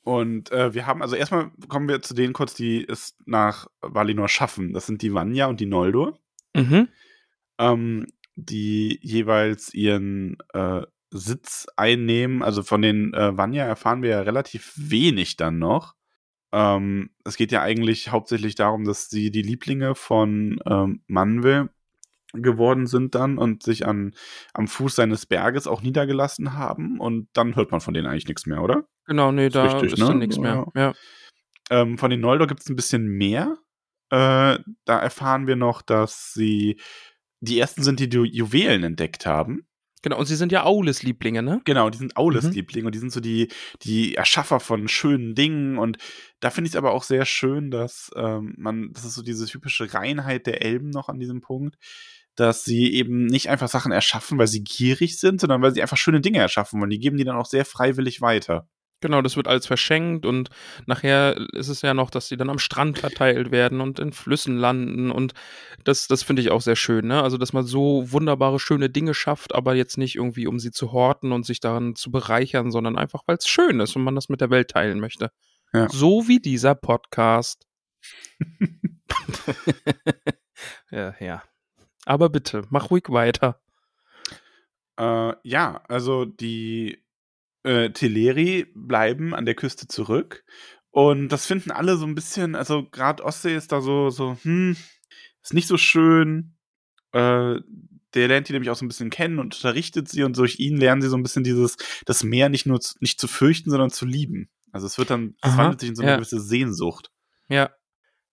Und äh, wir haben, also erstmal kommen wir zu denen kurz, die es nach Valinor schaffen. Das sind die Vanya und die Noldor, Mhm. ähm, die jeweils ihren äh, Sitz einnehmen. Also von den äh, Vanya erfahren wir ja relativ wenig dann noch. Ähm, es geht ja eigentlich hauptsächlich darum, dass sie die Lieblinge von ähm, Manwe geworden sind dann und sich an, am Fuß seines Berges auch niedergelassen haben. Und dann hört man von denen eigentlich nichts mehr, oder? Genau, nee, Ist da richtig, ist ne? dann nichts mehr. Ja. Ähm, von den Noldor gibt es ein bisschen mehr. Äh, da erfahren wir noch, dass sie die ersten sind, die die Juwelen entdeckt haben. Genau, und sie sind ja Aules Lieblinge, ne? Genau, die sind Aules Mhm. Liebling und die sind so die, die Erschaffer von schönen Dingen. Und da finde ich es aber auch sehr schön, dass ähm, man, das ist so diese typische Reinheit der Elben noch an diesem Punkt, dass sie eben nicht einfach Sachen erschaffen, weil sie gierig sind, sondern weil sie einfach schöne Dinge erschaffen wollen. Die geben die dann auch sehr freiwillig weiter. Genau, das wird alles verschenkt und nachher ist es ja noch, dass die dann am Strand verteilt werden und in Flüssen landen und das, das finde ich auch sehr schön, ne? Also, dass man so wunderbare, schöne Dinge schafft, aber jetzt nicht irgendwie, um sie zu horten und sich daran zu bereichern, sondern einfach, weil es schön ist und man das mit der Welt teilen möchte. Ja. So wie dieser Podcast. ja, ja. Aber bitte, mach ruhig weiter. Äh, ja, also die äh, Teleri bleiben an der Küste zurück. Und das finden alle so ein bisschen, also gerade Ostsee ist da so, so, hm, ist nicht so schön. Äh, der lernt die nämlich auch so ein bisschen kennen und unterrichtet sie und durch ihn lernen sie so ein bisschen dieses, das Meer nicht nur zu, nicht zu fürchten, sondern zu lieben. Also es wird dann, es wandelt sich in so eine ja. gewisse Sehnsucht. Ja.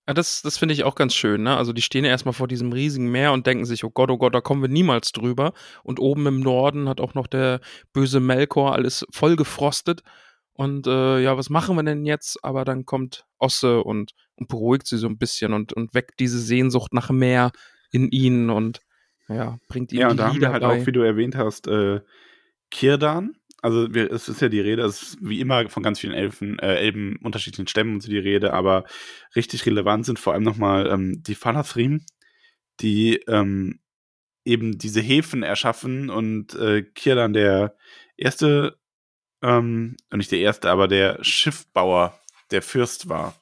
Ja das das finde ich auch ganz schön, ne? Also die stehen ja erstmal vor diesem riesigen Meer und denken sich, oh Gott, oh Gott, da kommen wir niemals drüber. Und oben im Norden hat auch noch der böse Melkor alles voll gefrostet. Und äh, ja, was machen wir denn jetzt? Aber dann kommt Osse und, und beruhigt sie so ein bisschen und, und weckt diese Sehnsucht nach Meer in ihnen und ja, bringt ihnen Ja, die und da haben Lieder wir halt bei. auch, wie du erwähnt hast, äh, Kirdan. Also wir, es ist ja die Rede, es ist wie immer von ganz vielen Elfen, äh, Elben unterschiedlichen Stämmen und so die Rede, aber richtig relevant sind vor allem nochmal ähm, die Falathrim, die ähm, eben diese Häfen erschaffen und äh, Kirdan der erste, ähm, nicht der erste, aber der Schiffbauer, der Fürst war.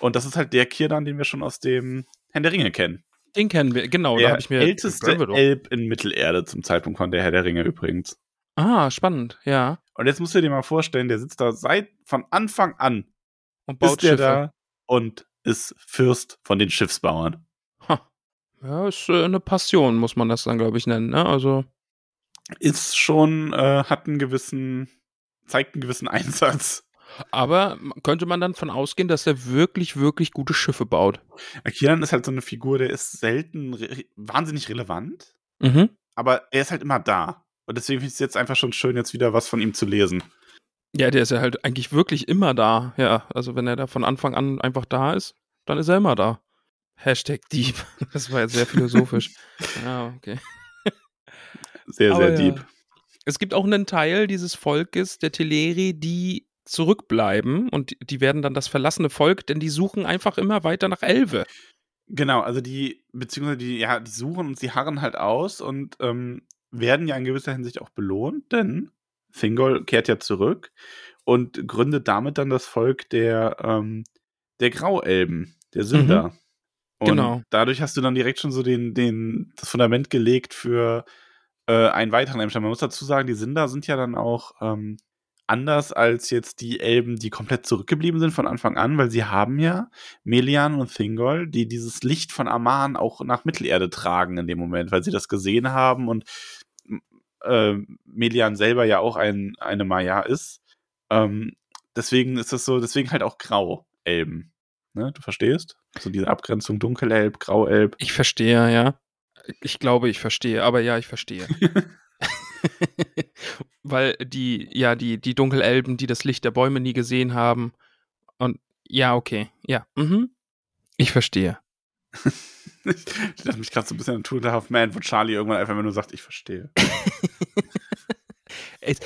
Und das ist halt der Kirdan, den wir schon aus dem Herrn der Ringe kennen. Den kennen wir, genau. da der habe ich mir älteste. Elb in Mittelerde zum Zeitpunkt von der Herr der Ringe übrigens. Ah, spannend, ja. Und jetzt musst du dir mal vorstellen, der sitzt da seit von Anfang an Und baut ist Schiffe. da und ist Fürst von den Schiffsbauern. Ha. Ja, ist äh, eine Passion, muss man das dann, glaube ich, nennen, ne? Also. Ist schon, äh, hat einen gewissen, zeigt einen gewissen Einsatz. Aber könnte man dann von ausgehen, dass er wirklich, wirklich gute Schiffe baut? Akiran ist halt so eine Figur, der ist selten re wahnsinnig relevant, Mhm. aber er ist halt immer da. Und deswegen finde ich es jetzt einfach schon schön, jetzt wieder was von ihm zu lesen. Ja, der ist ja halt eigentlich wirklich immer da. Ja, also wenn er da von Anfang an einfach da ist, dann ist er immer da. Hashtag Dieb. Das war jetzt sehr philosophisch. ja, okay. Sehr, Aber sehr ja. deep. Es gibt auch einen Teil dieses Volkes, der Teleri, die zurückbleiben und die werden dann das verlassene Volk, denn die suchen einfach immer weiter nach Elve. Genau, also die, beziehungsweise die, ja, die suchen und sie harren halt aus und ähm, werden ja in gewisser Hinsicht auch belohnt, denn Thingol kehrt ja zurück und gründet damit dann das Volk der, ähm, der Grauelben, der Sünder. Und Genau. dadurch hast du dann direkt schon so den, den, das Fundament gelegt für äh, einen weiteren Elbenstamm. Man muss dazu sagen, die Sünder sind ja dann auch ähm, anders als jetzt die Elben, die komplett zurückgeblieben sind von Anfang an, weil sie haben ja Melian und Thingol, die dieses Licht von Aman auch nach Mittelerde tragen in dem Moment, weil sie das gesehen haben und äh, Melian selber ja auch ein, eine Maya ist. Ähm, deswegen ist das so, deswegen halt auch Grau-Elben. Ne? Du verstehst? So diese Abgrenzung Dunkelelb, Grauelb. Ich verstehe, ja. Ich glaube, ich verstehe, aber ja, ich verstehe. Weil die, ja, die, die Dunkelelben, die das Licht der Bäume nie gesehen haben. Und ja, okay. Ja. Mhm. Ich verstehe. ich dachte mich gerade so ein bisschen an Two and a Half Man, wo Charlie irgendwann einfach nur sagt, ich verstehe. es,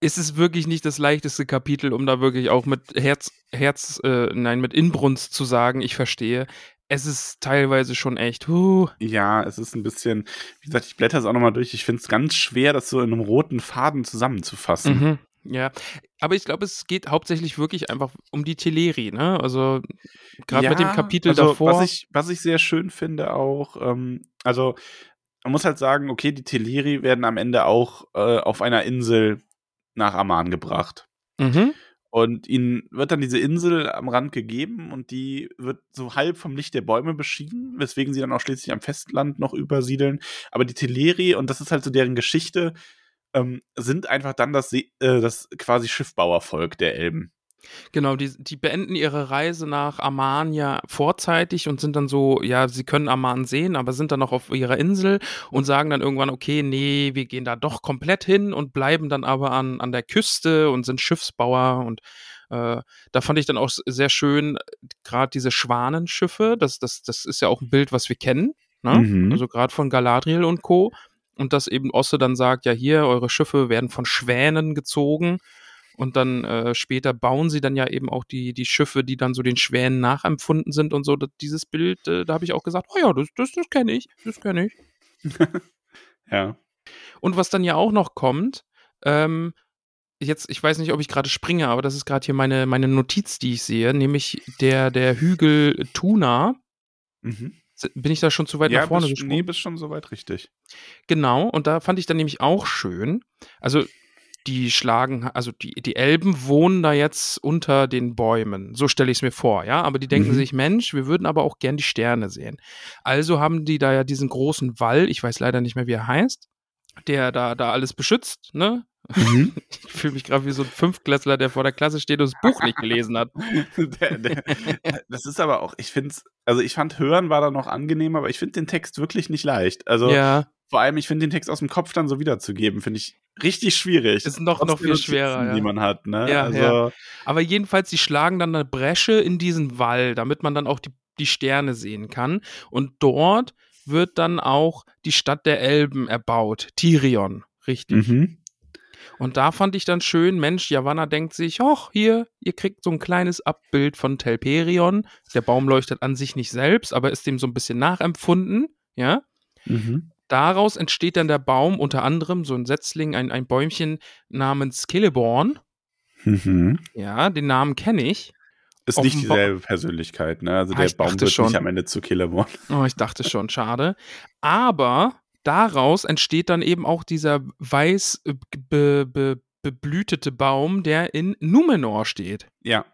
es ist wirklich nicht das leichteste Kapitel, um da wirklich auch mit Herz, Herz, äh, nein, mit Inbrunst zu sagen, ich verstehe es ist teilweise schon echt. Huh. Ja, es ist ein bisschen, wie gesagt, ich blätter es auch nochmal durch. Ich finde es ganz schwer, das so in einem roten Faden zusammenzufassen. Mhm. Ja, aber ich glaube, es geht hauptsächlich wirklich einfach um die Teleri, ne? Also gerade ja, mit dem Kapitel also, davor. Was ich, was ich sehr schön finde auch, ähm, also man muss halt sagen, okay, die Teleri werden am Ende auch äh, auf einer Insel nach Amman gebracht. Mhm. Und ihnen wird dann diese Insel am Rand gegeben und die wird so halb vom Licht der Bäume beschieden, weswegen sie dann auch schließlich am Festland noch übersiedeln. Aber die Teleri, und das ist halt so deren Geschichte, ähm, sind einfach dann das, äh, das quasi Schiffbauervolk der Elben. Genau, die, die beenden ihre Reise nach Amman ja vorzeitig und sind dann so, ja, sie können Amman sehen, aber sind dann noch auf ihrer Insel und sagen dann irgendwann, okay, nee, wir gehen da doch komplett hin und bleiben dann aber an, an der Küste und sind Schiffsbauer und äh, da fand ich dann auch sehr schön, gerade diese Schwanenschiffe, das, das, das ist ja auch ein Bild, was wir kennen, ne? mhm. also gerade von Galadriel und Co. Und dass eben Osse dann sagt, ja hier, eure Schiffe werden von Schwänen gezogen und dann äh, später bauen sie dann ja eben auch die, die Schiffe, die dann so den Schwänen nachempfunden sind und so. Das, dieses Bild, äh, da habe ich auch gesagt, oh ja, das, das, das kenne ich, das kenne ich. ja. Und was dann ja auch noch kommt, ähm, jetzt, ich weiß nicht, ob ich gerade springe, aber das ist gerade hier meine, meine Notiz, die ich sehe, nämlich der, der Hügel Tuna. Mhm. Bin ich da schon zu weit ja, nach vorne bist, gesprungen? Nee, bist schon so weit richtig. Genau, und da fand ich dann nämlich auch schön. Also die schlagen, also die, die Elben wohnen da jetzt unter den Bäumen. So stelle ich es mir vor, ja. Aber die denken mhm. sich, Mensch, wir würden aber auch gern die Sterne sehen. Also haben die da ja diesen großen Wall, ich weiß leider nicht mehr, wie er heißt, der da, da alles beschützt, ne? Mhm. Ich fühle mich gerade wie so ein Fünfklässler, der vor der Klasse steht und das Buch nicht gelesen hat. der, der, das ist aber auch, ich finde es, also ich fand Hören war da noch angenehmer, aber ich finde den Text wirklich nicht leicht. Also ja. vor allem, ich finde den Text aus dem Kopf dann so wiederzugeben, finde ich richtig schwierig. Ist noch, noch viel schwerer. Ja. Die man hat, ne? Ja, also, ja. Aber jedenfalls, sie schlagen dann eine Bresche in diesen Wall, damit man dann auch die, die Sterne sehen kann. Und dort wird dann auch die Stadt der Elben erbaut. Tirion, richtig. Mhm. Und da fand ich dann schön, Mensch, Javanna denkt sich, ach, hier, ihr kriegt so ein kleines Abbild von Telperion. Der Baum leuchtet an sich nicht selbst, aber ist dem so ein bisschen nachempfunden, ja. Mhm. Daraus entsteht dann der Baum, unter anderem so ein Setzling, ein, ein Bäumchen namens Celeborn. Mhm. Ja, den Namen kenne ich. Ist nicht dieselbe Persönlichkeit, ne? Also ah, der Baum wird schon. nicht am Ende zu Celeborn. Oh, ich dachte schon, schade. Aber daraus entsteht dann eben auch dieser weiß äh, be, be, beblütete Baum, der in Numenor steht. Ja.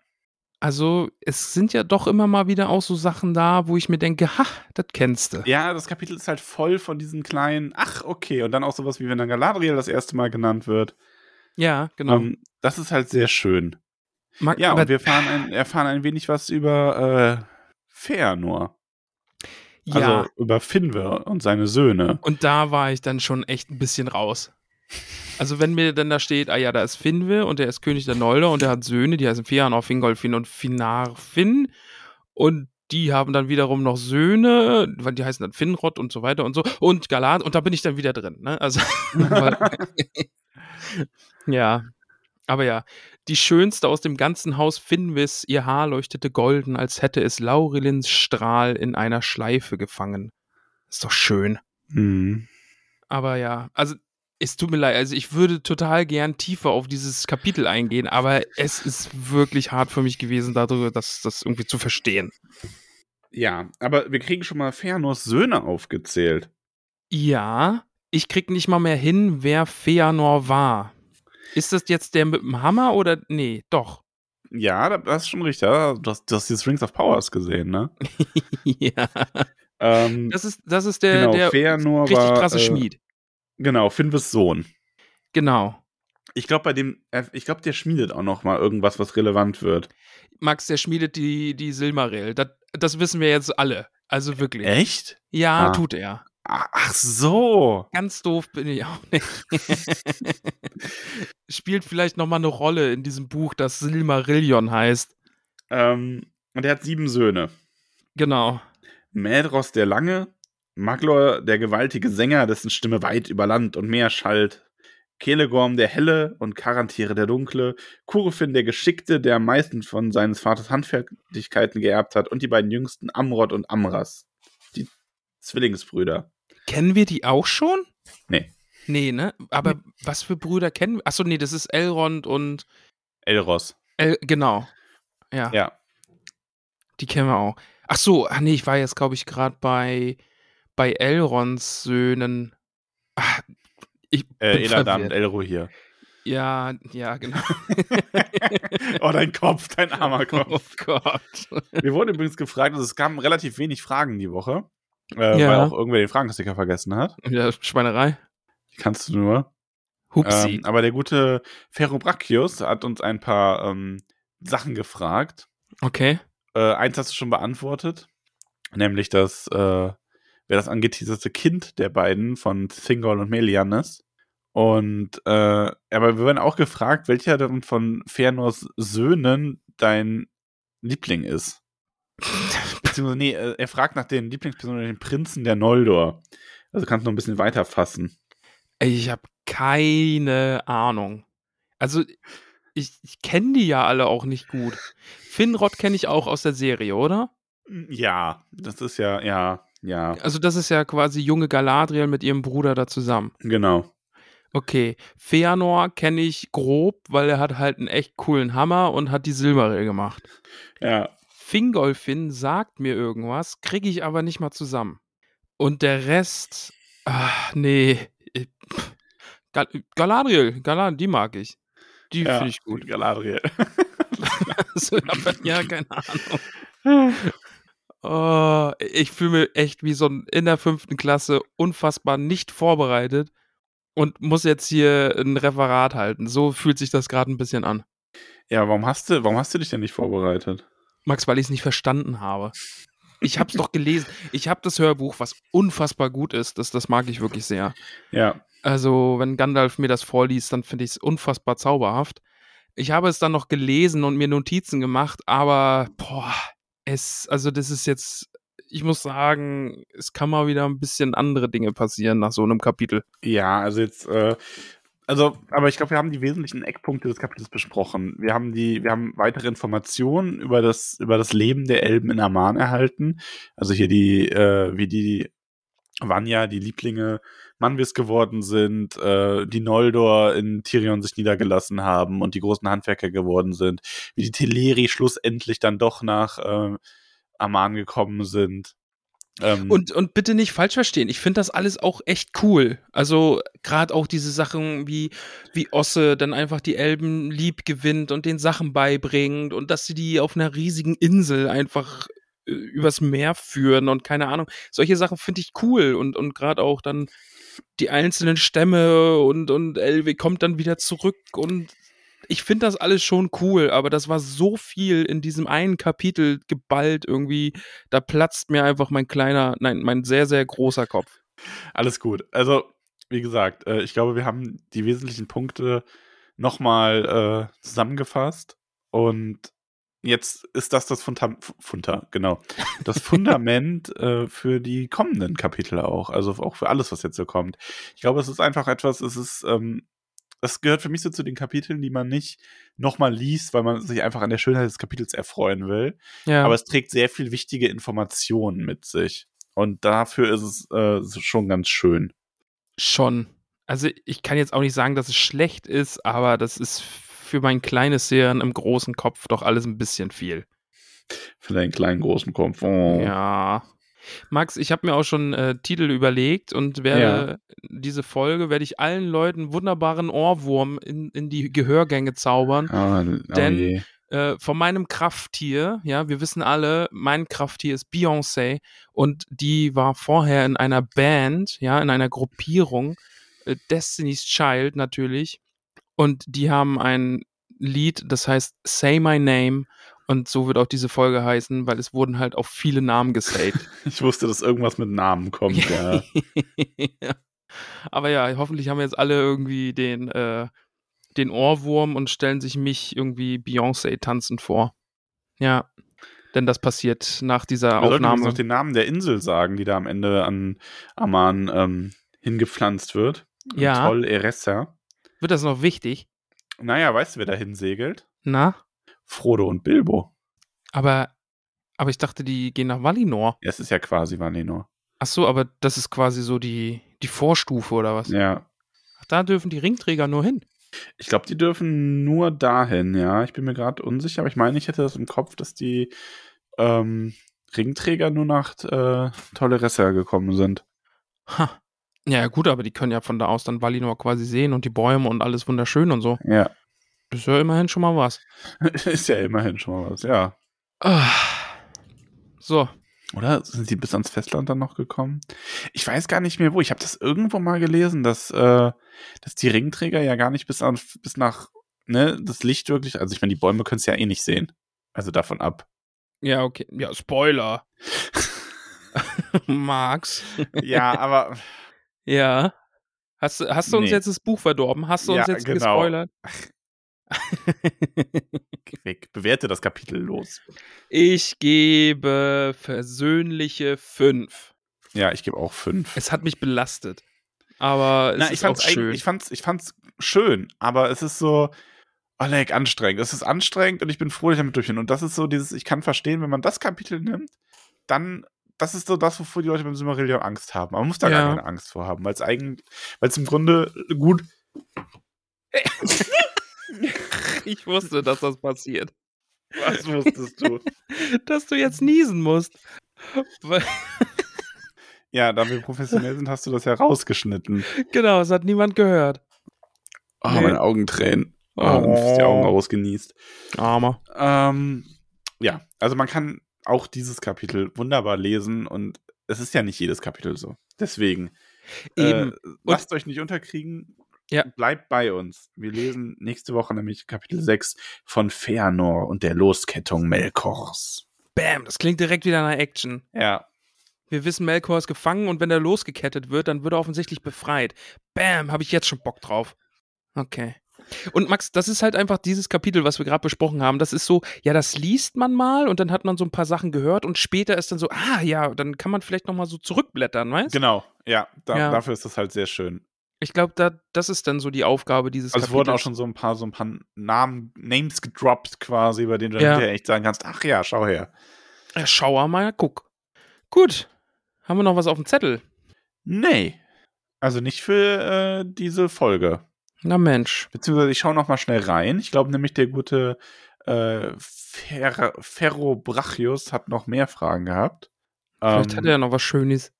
Also, es sind ja doch immer mal wieder auch so Sachen da, wo ich mir denke, ha, das kennst du. Ja, das Kapitel ist halt voll von diesen kleinen, ach, okay. Und dann auch sowas wie wenn dann Galadriel das erste Mal genannt wird. Ja, genau. Um, ähm, das ist halt sehr schön. Mag, ja, und wir ein, erfahren ein wenig was über äh, Feanor. Ja. Also über Finwe und seine Söhne. Und da war ich dann schon echt ein bisschen raus. Also wenn mir dann da steht, ah ja, da ist Finwe und der ist König der Nolde und der hat Söhne, die heißen Feanor, Fingolfin und Finarfin und die haben dann wiederum noch Söhne, weil die heißen dann Finrod und so weiter und so und Galat und da bin ich dann wieder drin, ne? Also ja, aber ja, die schönste aus dem ganzen Haus Finwis, ihr Haar leuchtete golden, als hätte es Laurelins Strahl in einer Schleife gefangen. Ist doch schön. Mhm. Aber ja, also es tut mir leid, also ich würde total gern tiefer auf dieses Kapitel eingehen, aber es ist wirklich hart für mich gewesen, darüber das, das irgendwie zu verstehen. Ja, aber wir kriegen schon mal Feanors Söhne aufgezählt. Ja, ich krieg nicht mal mehr hin, wer Feanor war. Ist das jetzt der mit dem Hammer oder. Nee, doch. Ja, das ist schon richtig. Du, hast, du hast jetzt Rings of Powers gesehen, ne? ja. Ähm, Das ist, das ist der, genau, der Fëanor richtig war, krasse äh, Schmied. Genau, Finwes Sohn. Genau. Ich glaube, bei dem, äh, ich glaube, der schmiedet auch noch mal irgendwas, was relevant wird. Max, der schmiedet die, die Silmaril. Das, das wissen wir jetzt alle. Also wirklich. Echt? Ja, Ah. tut er. Ach so. Ganz doof bin ich auch nicht. Spielt vielleicht noch mal eine Rolle in diesem Buch, das Silmarillion heißt. Ähm, und er hat sieben Söhne. Genau. Mädros der Lange, Maglor der gewaltige Sänger, dessen Stimme weit über Land und Meer schallt, Kelegorm der Helle und Karantire der Dunkle, Kurufin der Geschickte, der am meisten von seines Vaters Handfertigkeiten geerbt hat, und die beiden jüngsten Amrod und Amras, die Zwillingsbrüder. Kennen wir die auch schon? Nee. Nee, ne? Aber was für Brüder kennen wir? Achso, nee, das ist Elrond und. Elros. El genau. Ja, Ja. die kennen wir auch. Ach so, ach nee, ich war jetzt, glaube ich, gerade bei, bei Elronds Söhnen. Ach, ich Äh, bin Eladan und verwirrt. Elrohir. Ja, ja, genau. oh, dein Kopf, dein armer Kopf. oh Gott. Wir wurden übrigens gefragt, also es kamen relativ wenig Fragen die Woche, äh, Ja. weil auch irgendwer den Fragensticker vergessen hat. Ja, Schweinerei. Kannst du nur. Hupsi. Ähm, aber der gute Ferrobrachius hat uns ein paar ähm, Sachen gefragt. okay. Äh, eins hast du schon beantwortet, nämlich das, äh, wer das angeteaserte Kind der beiden von Thingol und Melianes. Und äh, aber wir werden auch gefragt, welcher von Fëanors Söhnen dein Liebling ist. Beziehungsweise, nee, äh, er fragt nach den Lieblingspersonen, den Prinzen der Noldor. Also kannst du noch ein bisschen weiter fassen. Ich habe keine Ahnung. Also, ich, ich kenne die ja alle auch nicht gut. Finrod kenne ich auch aus der Serie, oder? Ja, das ist ja, ja, ja, Also, das ist ja quasi junge Galadriel mit ihrem Bruder da zusammen. genau. Okay. Feanor kenne ich grob, weil er hat halt einen echt coolen Hammer und hat die Silmaril gemacht. Ja, Fingolfin sagt mir irgendwas, kriege ich aber nicht mal zusammen. Und der Rest, ach, nee. Ich- Gal Galadriel, Galadriel, die mag ich. Die ja, finde ich gut. Galadriel. Also, aber, ja, keine Ahnung. Oh, ich fühle mich echt wie so ein in der fünften Klasse unfassbar nicht vorbereitet und muss jetzt hier ein Referat halten. So fühlt sich das gerade ein bisschen an. Ja, warum hast du, warum hast du dich denn nicht vorbereitet? Max, weil ich es nicht verstanden habe. Ich habe es doch gelesen. Ich habe das Hörbuch, was unfassbar gut ist. Das, das mag ich wirklich sehr. Ja, Also, wenn Gandalf mir das vorliest, dann finde ich es unfassbar zauberhaft. Ich habe es dann noch gelesen und mir Notizen gemacht, aber boah, es, also das ist jetzt, ich muss sagen, es kann mal wieder ein bisschen andere Dinge passieren nach so einem Kapitel. ja, also jetzt, äh, also, aber ich glaube, wir haben die wesentlichen Eckpunkte des Kapitels besprochen. Wir haben die, wir haben weitere Informationen über das, über das Leben der Elben in Aman erhalten. Also hier die, äh, wie die Vanya, die Lieblinge Manwis geworden sind, äh, die Noldor in Tirion sich niedergelassen haben und die großen Handwerker geworden sind, wie die Teleri schlussendlich dann doch nach äh, Aman gekommen sind. Ähm, Und, und bitte nicht falsch verstehen, ich finde das alles auch echt cool. Also gerade auch diese Sachen wie, wie Osse dann einfach die Elben lieb gewinnt und den Sachen beibringt und dass sie die auf einer riesigen Insel einfach äh, übers Meer führen und keine Ahnung. Solche Sachen finde ich cool und, und gerade auch dann die einzelnen Stämme und, und Elve kommt dann wieder zurück und ich finde das alles schon cool, aber das war so viel in diesem einen Kapitel geballt irgendwie, da platzt mir einfach mein kleiner, nein, mein sehr, sehr großer Kopf. Alles gut. Also, wie gesagt, äh, ich glaube, wir haben die wesentlichen Punkte nochmal äh, zusammengefasst. Und jetzt ist das das Funda, Funda genau, das Fundament äh, für die kommenden Kapitel auch. Also auch für alles, was jetzt so kommt. Ich glaube, es ist einfach etwas, es ist, ähm, es gehört für mich so zu den Kapiteln, die man nicht nochmal liest, weil man sich einfach an der Schönheit des Kapitels erfreuen will. Ja, Aber es trägt sehr viel wichtige Informationen mit sich. Und dafür ist es äh, schon ganz schön. schon. Also ich kann jetzt auch nicht sagen, dass es schlecht ist, aber das ist für mein kleines Hirn im großen Kopf doch alles ein bisschen viel. Für deinen kleinen großen Kopf. Oh. Ja. Max, ich habe mir auch schon äh, Titel überlegt und werde diese Folge, werde ich allen Leuten wunderbaren Ohrwurm in, in die Gehörgänge zaubern. Oh, Denn- je. Äh, von meinem Krafttier, ja, wir wissen alle, mein Krafttier ist Beyoncé und die war vorher in einer Band, ja, in einer Gruppierung, äh, Destiny's Child natürlich. Und die haben ein Lied, das heißt Say My Name. Und so wird auch diese Folge heißen, weil es wurden halt auch viele Namen gesaved. Ich wusste, dass irgendwas mit Namen kommt, ja. ja. Aber ja, hoffentlich haben wir jetzt alle irgendwie den, äh, den Ohrwurm und stellen sich mich irgendwie Beyoncé tanzend vor. Ja, denn das passiert nach dieser Wir Aufnahme. noch den Namen der Insel sagen, die da am Ende an Aman ähm, hingepflanzt wird. Ja. Toll Eressa. Wird das noch wichtig? Naja, weißt du, wer da hinsegelt? Na? Frodo und Bilbo. Aber, aber ich dachte, die gehen nach Valinor. Ja, es ist ja quasi Valinor. Ach so, aber das ist quasi so die, die Vorstufe oder was? Ja. Ach, da dürfen die Ringträger nur hin. Ich glaube, die dürfen nur dahin, ja. Ich bin mir gerade unsicher, aber ich meine, ich hätte das im Kopf, dass die ähm, Ringträger nur nach äh, Toleressa gekommen sind. Ha. Ja, gut, aber die können ja von da aus dann Valinor quasi sehen und die Bäume und alles wunderschön und so. Ja. Ist ja immerhin schon mal was. ist ja immerhin schon mal was, ja. Ah. So, Oder sind die bis ans Festland dann noch gekommen? Ich weiß gar nicht mehr wo. Ich habe das irgendwo mal gelesen, dass, äh, dass die Ringträger ja gar nicht bis, an, bis nach, ne, das Licht wirklich, also ich meine, die Bäume können es ja eh nicht sehen. Also davon ab. Ja, okay. Ja, Spoiler. Max. ja, aber Ja. Hast, du- hast du uns Nee. jetzt das Buch verdorben? Hast du uns Ja, jetzt genau. gespoilert? weg, bewerte das Kapitel los. ich gebe versöhnliche fünf. Ja, ich gebe auch fünf. Es hat mich belastet. Aber es Na, ist ich fand's, auch schön. ich, fand's, ich fand's schön, aber es ist so, oh, leck, anstrengend. Es ist anstrengend und ich bin froh, dass ich damit durch bin. Und das ist so dieses, ich kann verstehen, wenn man das Kapitel nimmt, dann, das ist so das, wovor die Leute beim Silmarillion Angst haben. Aber man muss da Ja. gar keine Angst vor haben, weil es eigentlich, weil es im Grunde gut, ich wusste, dass das passiert. was wusstest du? Dass du jetzt niesen musst. Ja, da wir professionell sind, hast du das ja rausgeschnitten. genau, es hat niemand gehört. Oh, Nee. meine Augen tränen. Oh, Oh. die Augen ausgenießt. Armer. Ähm, ja, also man kann auch dieses Kapitel wunderbar lesen und es ist ja nicht jedes Kapitel so. Deswegen, Eben. Äh, lasst euch nicht unterkriegen. Ja. Bleibt bei uns. Wir lesen nächste Woche nämlich Kapitel 6 von Feanor und der Loskettung Melkors. Bam, das klingt direkt wieder nach Action. Ja. Wir wissen, Melkor ist gefangen und wenn er losgekettet wird, dann wird er offensichtlich befreit. Bam, habe ich jetzt schon Bock drauf. Okay. Und Max, das ist halt einfach dieses Kapitel, was wir gerade besprochen haben. Das ist so, ja, das liest man mal und dann hat man so ein paar Sachen gehört und später ist dann so, ah ja, dann kann man vielleicht noch mal so zurückblättern, weißt? Genau, ja, da, Ja. Dafür ist das halt sehr schön. Ich glaube, da, das ist dann so die Aufgabe dieses Also es wurden auch schon so ein paar, so ein paar Namen, Names gedroppt quasi, bei denen du Ja. echt sagen kannst, ach ja, schau her. Ja, schau mal, guck. Gut. Haben wir noch was auf dem Zettel? Nee. Also nicht für äh, diese Folge. Na Mensch. Beziehungsweise ich schaue noch mal schnell rein. Ich glaube nämlich, der gute äh, Fer Ferrobrachius hat noch mehr Fragen gehabt. Vielleicht Ähm, hat er ja noch was Schönes.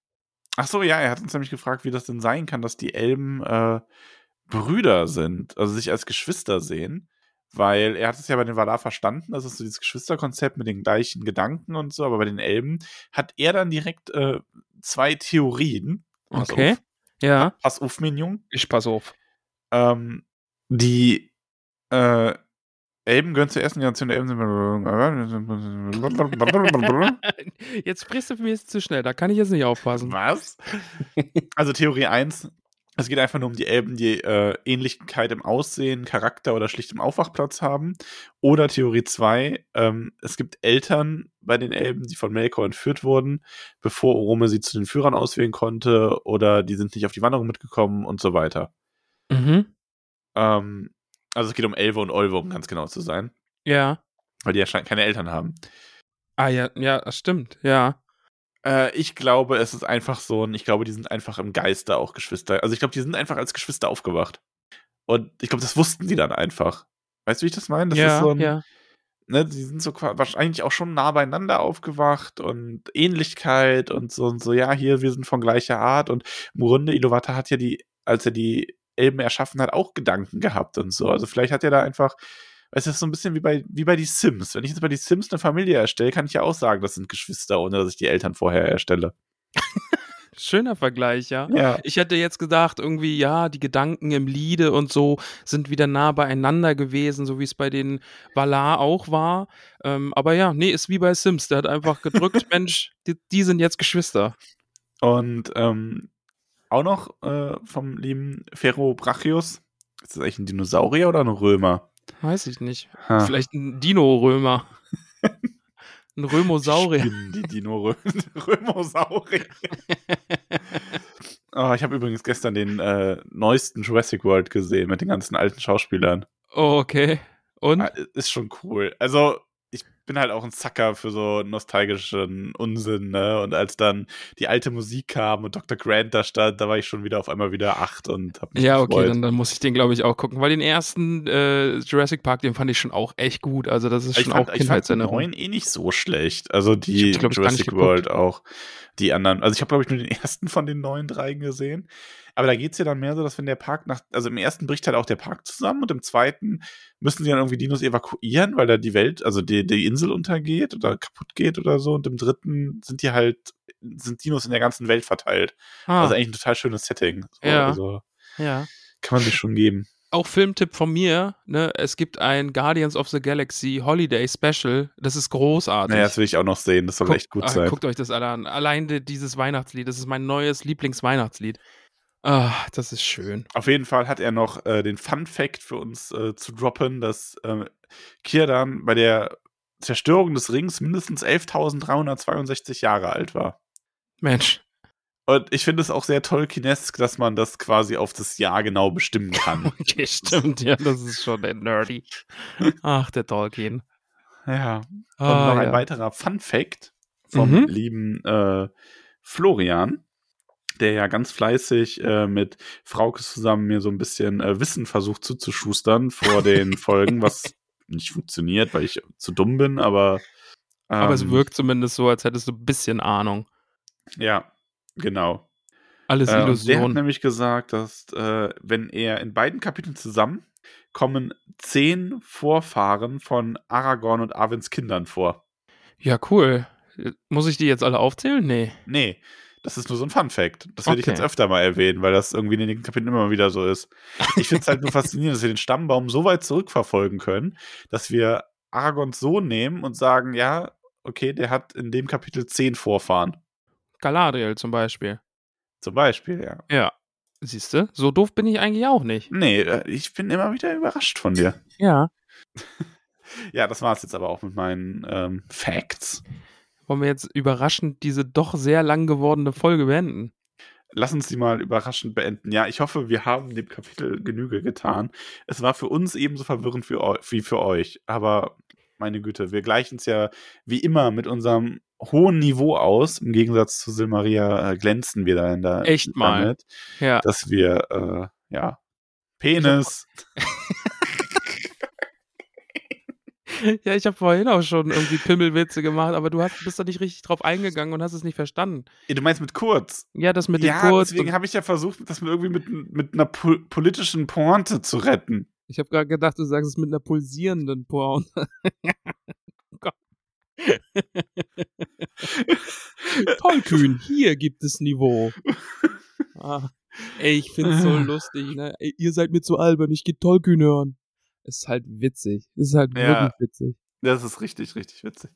Ach so, ja, er hat uns nämlich gefragt, wie das denn sein kann, dass die Elben äh, Brüder sind, also sich als Geschwister sehen. Weil er hat es ja bei den Valar verstanden, das ist so dieses Geschwisterkonzept mit den gleichen Gedanken und so, aber bei den Elben hat er dann direkt äh, zwei Theorien. Pass Okay. auf, Ja. pass auf, Minion. Ich pass auf. Ähm, die äh, Elben gehören zur ersten Generation der Elben. Jetzt sprichst du für mich jetzt zu schnell, da kann ich jetzt nicht aufpassen. Was? Also Theorie 1, es geht einfach nur um die Elben, die äh, Ähnlichkeit im Aussehen, Charakter oder schlicht im Aufwachplatz haben. Oder Theorie 2, ähm, es gibt Eltern bei den Elben, die von Melkor entführt wurden, bevor Orome sie zu den Führern auswählen konnte, oder die sind nicht auf die Wanderung mitgekommen und so weiter. Mhm. Ähm, also es geht um Elve und Olve, um ganz genau zu sein, Ja. weil die ja keine Eltern haben. Ah ja, ja, das stimmt. Ja. Äh, ich glaube, es ist einfach so ein, ich glaube, die sind einfach im Geiste auch Geschwister. Also ich glaube, die sind einfach als Geschwister aufgewacht. Und ich glaube, das wussten die dann einfach. Weißt du, wie ich das meine? Das ja, ist so ein, ja. ne, die sind so wahrscheinlich auch schon nah beieinander aufgewacht und Ähnlichkeit und so und so, ja, hier, wir sind von gleicher Art und Murunde Iluwata hat ja die, als er die Elben erschaffen hat, auch Gedanken gehabt und so. Also vielleicht hat er da einfach, das ist so ein bisschen wie bei, wie bei die Sims. Wenn ich jetzt bei die Sims eine Familie erstelle, kann ich ja auch sagen, das sind Geschwister, ohne dass ich die Eltern vorher erstelle. Schöner Vergleich, ja. Ja. Ich hätte jetzt gedacht, irgendwie, ja, die Gedanken im Liede und so sind wieder nah beieinander gewesen, so wie es bei den Valar auch war. Ähm, aber ja, nee, ist wie bei Sims. Der hat einfach gedrückt, Mensch, die, die sind jetzt Geschwister. Und ähm, auch noch äh, vom lieben Ferro Brachius. Ist das eigentlich ein Dinosaurier oder ein Römer? Weiß ich nicht. Ha. Vielleicht ein Dino-Römer. ein Römosaurier. Spinnen, Die Dino Römosaurier. oh, ich habe übrigens gestern den äh, neuesten Jurassic World gesehen mit den ganzen alten Schauspielern. Oh, okay. Und? Ah, Ist schon cool. Also, bin halt auch ein Sucker für so nostalgischen Unsinn, ne? Und als dann die alte Musik kam und Dr. Grant da stand, da war ich schon wieder auf einmal wieder acht und hab mich Ja, okay, gefreut. dann, dann muss ich den, glaube ich, auch gucken. Weil den ersten äh, Jurassic Park, den fand ich schon auch echt gut. Also, das ist ich schon fand, auch ich fand die Kindheitserinnerung. neuen eh nicht so schlecht. Also die hab glaub Jurassic. World auch. Die anderen. Also ich habe, glaube ich, nur den ersten von den neuen dreien gesehen. Aber da geht es ja dann mehr so, dass wenn der Park nach, also im ersten bricht halt auch der Park zusammen und im zweiten müssen sie dann irgendwie Dinos evakuieren, weil da die Welt, also die, die Insel untergeht oder kaputt geht oder so. Und im dritten sind die halt, sind Dinos in der ganzen Welt verteilt. Ah, Also eigentlich ein total schönes Setting. So, Ja. Also ja. kann man sich schon geben. Auch Filmtipp von mir, ne? Es gibt ein Guardians of the Galaxy Holiday Special. Das ist großartig. Naja, das will ich auch noch sehen. Das soll Guckt- echt gut ah, sein. Guckt euch das alle an. Allein die- dieses Weihnachtslied, das ist mein neues Lieblingsweihnachtslied. Ah, das ist schön. Auf jeden Fall hat er noch äh, den Fun Fact für uns äh, zu droppen, dass äh, Kirdan bei der Zerstörung des Rings mindestens 11.362 Jahre alt war. Mensch. Und ich finde es auch sehr Tolkienesk, dass man das quasi auf das Jahr genau bestimmen kann. Okay, stimmt. Ja, das ist schon nerdy. Ach, der Tolkien. ja. Und Ah, noch ein ja. weiterer Fun Fact vom Mhm. lieben äh, Florian, der ja ganz fleißig äh, mit Frauke zusammen mir so ein bisschen äh, Wissen versucht zuzuschustern vor den Folgen, was nicht funktioniert, weil ich zu dumm bin, aber Aber es ähm, wirkt zumindest so, als hättest du ein bisschen Ahnung. Ja, genau. Alles Äh, der hat nämlich gesagt, dass äh, wenn er in beiden Kapiteln zusammen kommen zehn Vorfahren von Aragorn und Arwens Kindern vor. Ja, cool. Muss ich die jetzt alle aufzählen? Nee. Nee, das ist nur so ein Fun Fact. Das werde ich Okay. jetzt öfter mal erwähnen, weil das irgendwie in den Kapiteln immer wieder so ist. Ich finde es halt nur faszinierend, dass wir den Stammbaum so weit zurückverfolgen können, dass wir Aragons Sohn nehmen und sagen, ja, okay, der hat in dem Kapitel zehn Vorfahren. Galadriel zum Beispiel. Zum Beispiel, ja. Ja. Siehst du? So doof bin ich eigentlich auch nicht. Nee, äh, ich bin immer wieder überrascht von dir. Ja. Ja, das war es jetzt aber auch mit meinen ähm, Facts. Wollen wir jetzt überraschend diese doch sehr lang gewordene Folge beenden? Lass uns die mal überraschend beenden. Ja, ich hoffe, wir haben dem Kapitel Genüge getan. Es war für uns ebenso verwirrend für wie für euch. Aber meine Güte, wir gleichen es ja wie immer mit unserem hohen Niveau aus. Im Gegensatz zu Silmaria äh, glänzen wir da in der Echt mal. damit, Ja. dass wir, äh, ja, Penis. Ja, ich habe vorhin auch schon irgendwie Pimmelwitze gemacht, aber du hast, bist da nicht richtig drauf eingegangen und hast es nicht verstanden. Du meinst mit kurz? Ja, das mit dem ja, Kurz. deswegen habe ich ja versucht, das mit irgendwie mit, mit einer po politischen Pointe zu retten. Ich habe gerade gedacht, du sagst es mit einer pulsierenden Pointe. Tollkühn, hier gibt es Niveau. Ah, ey, ich find's so lustig, ne? Ey, ihr seid mir zu albern, ich geh Tollkühn hören. Ist halt witzig. Ist halt Ja. wirklich witzig. Das ist richtig, richtig witzig.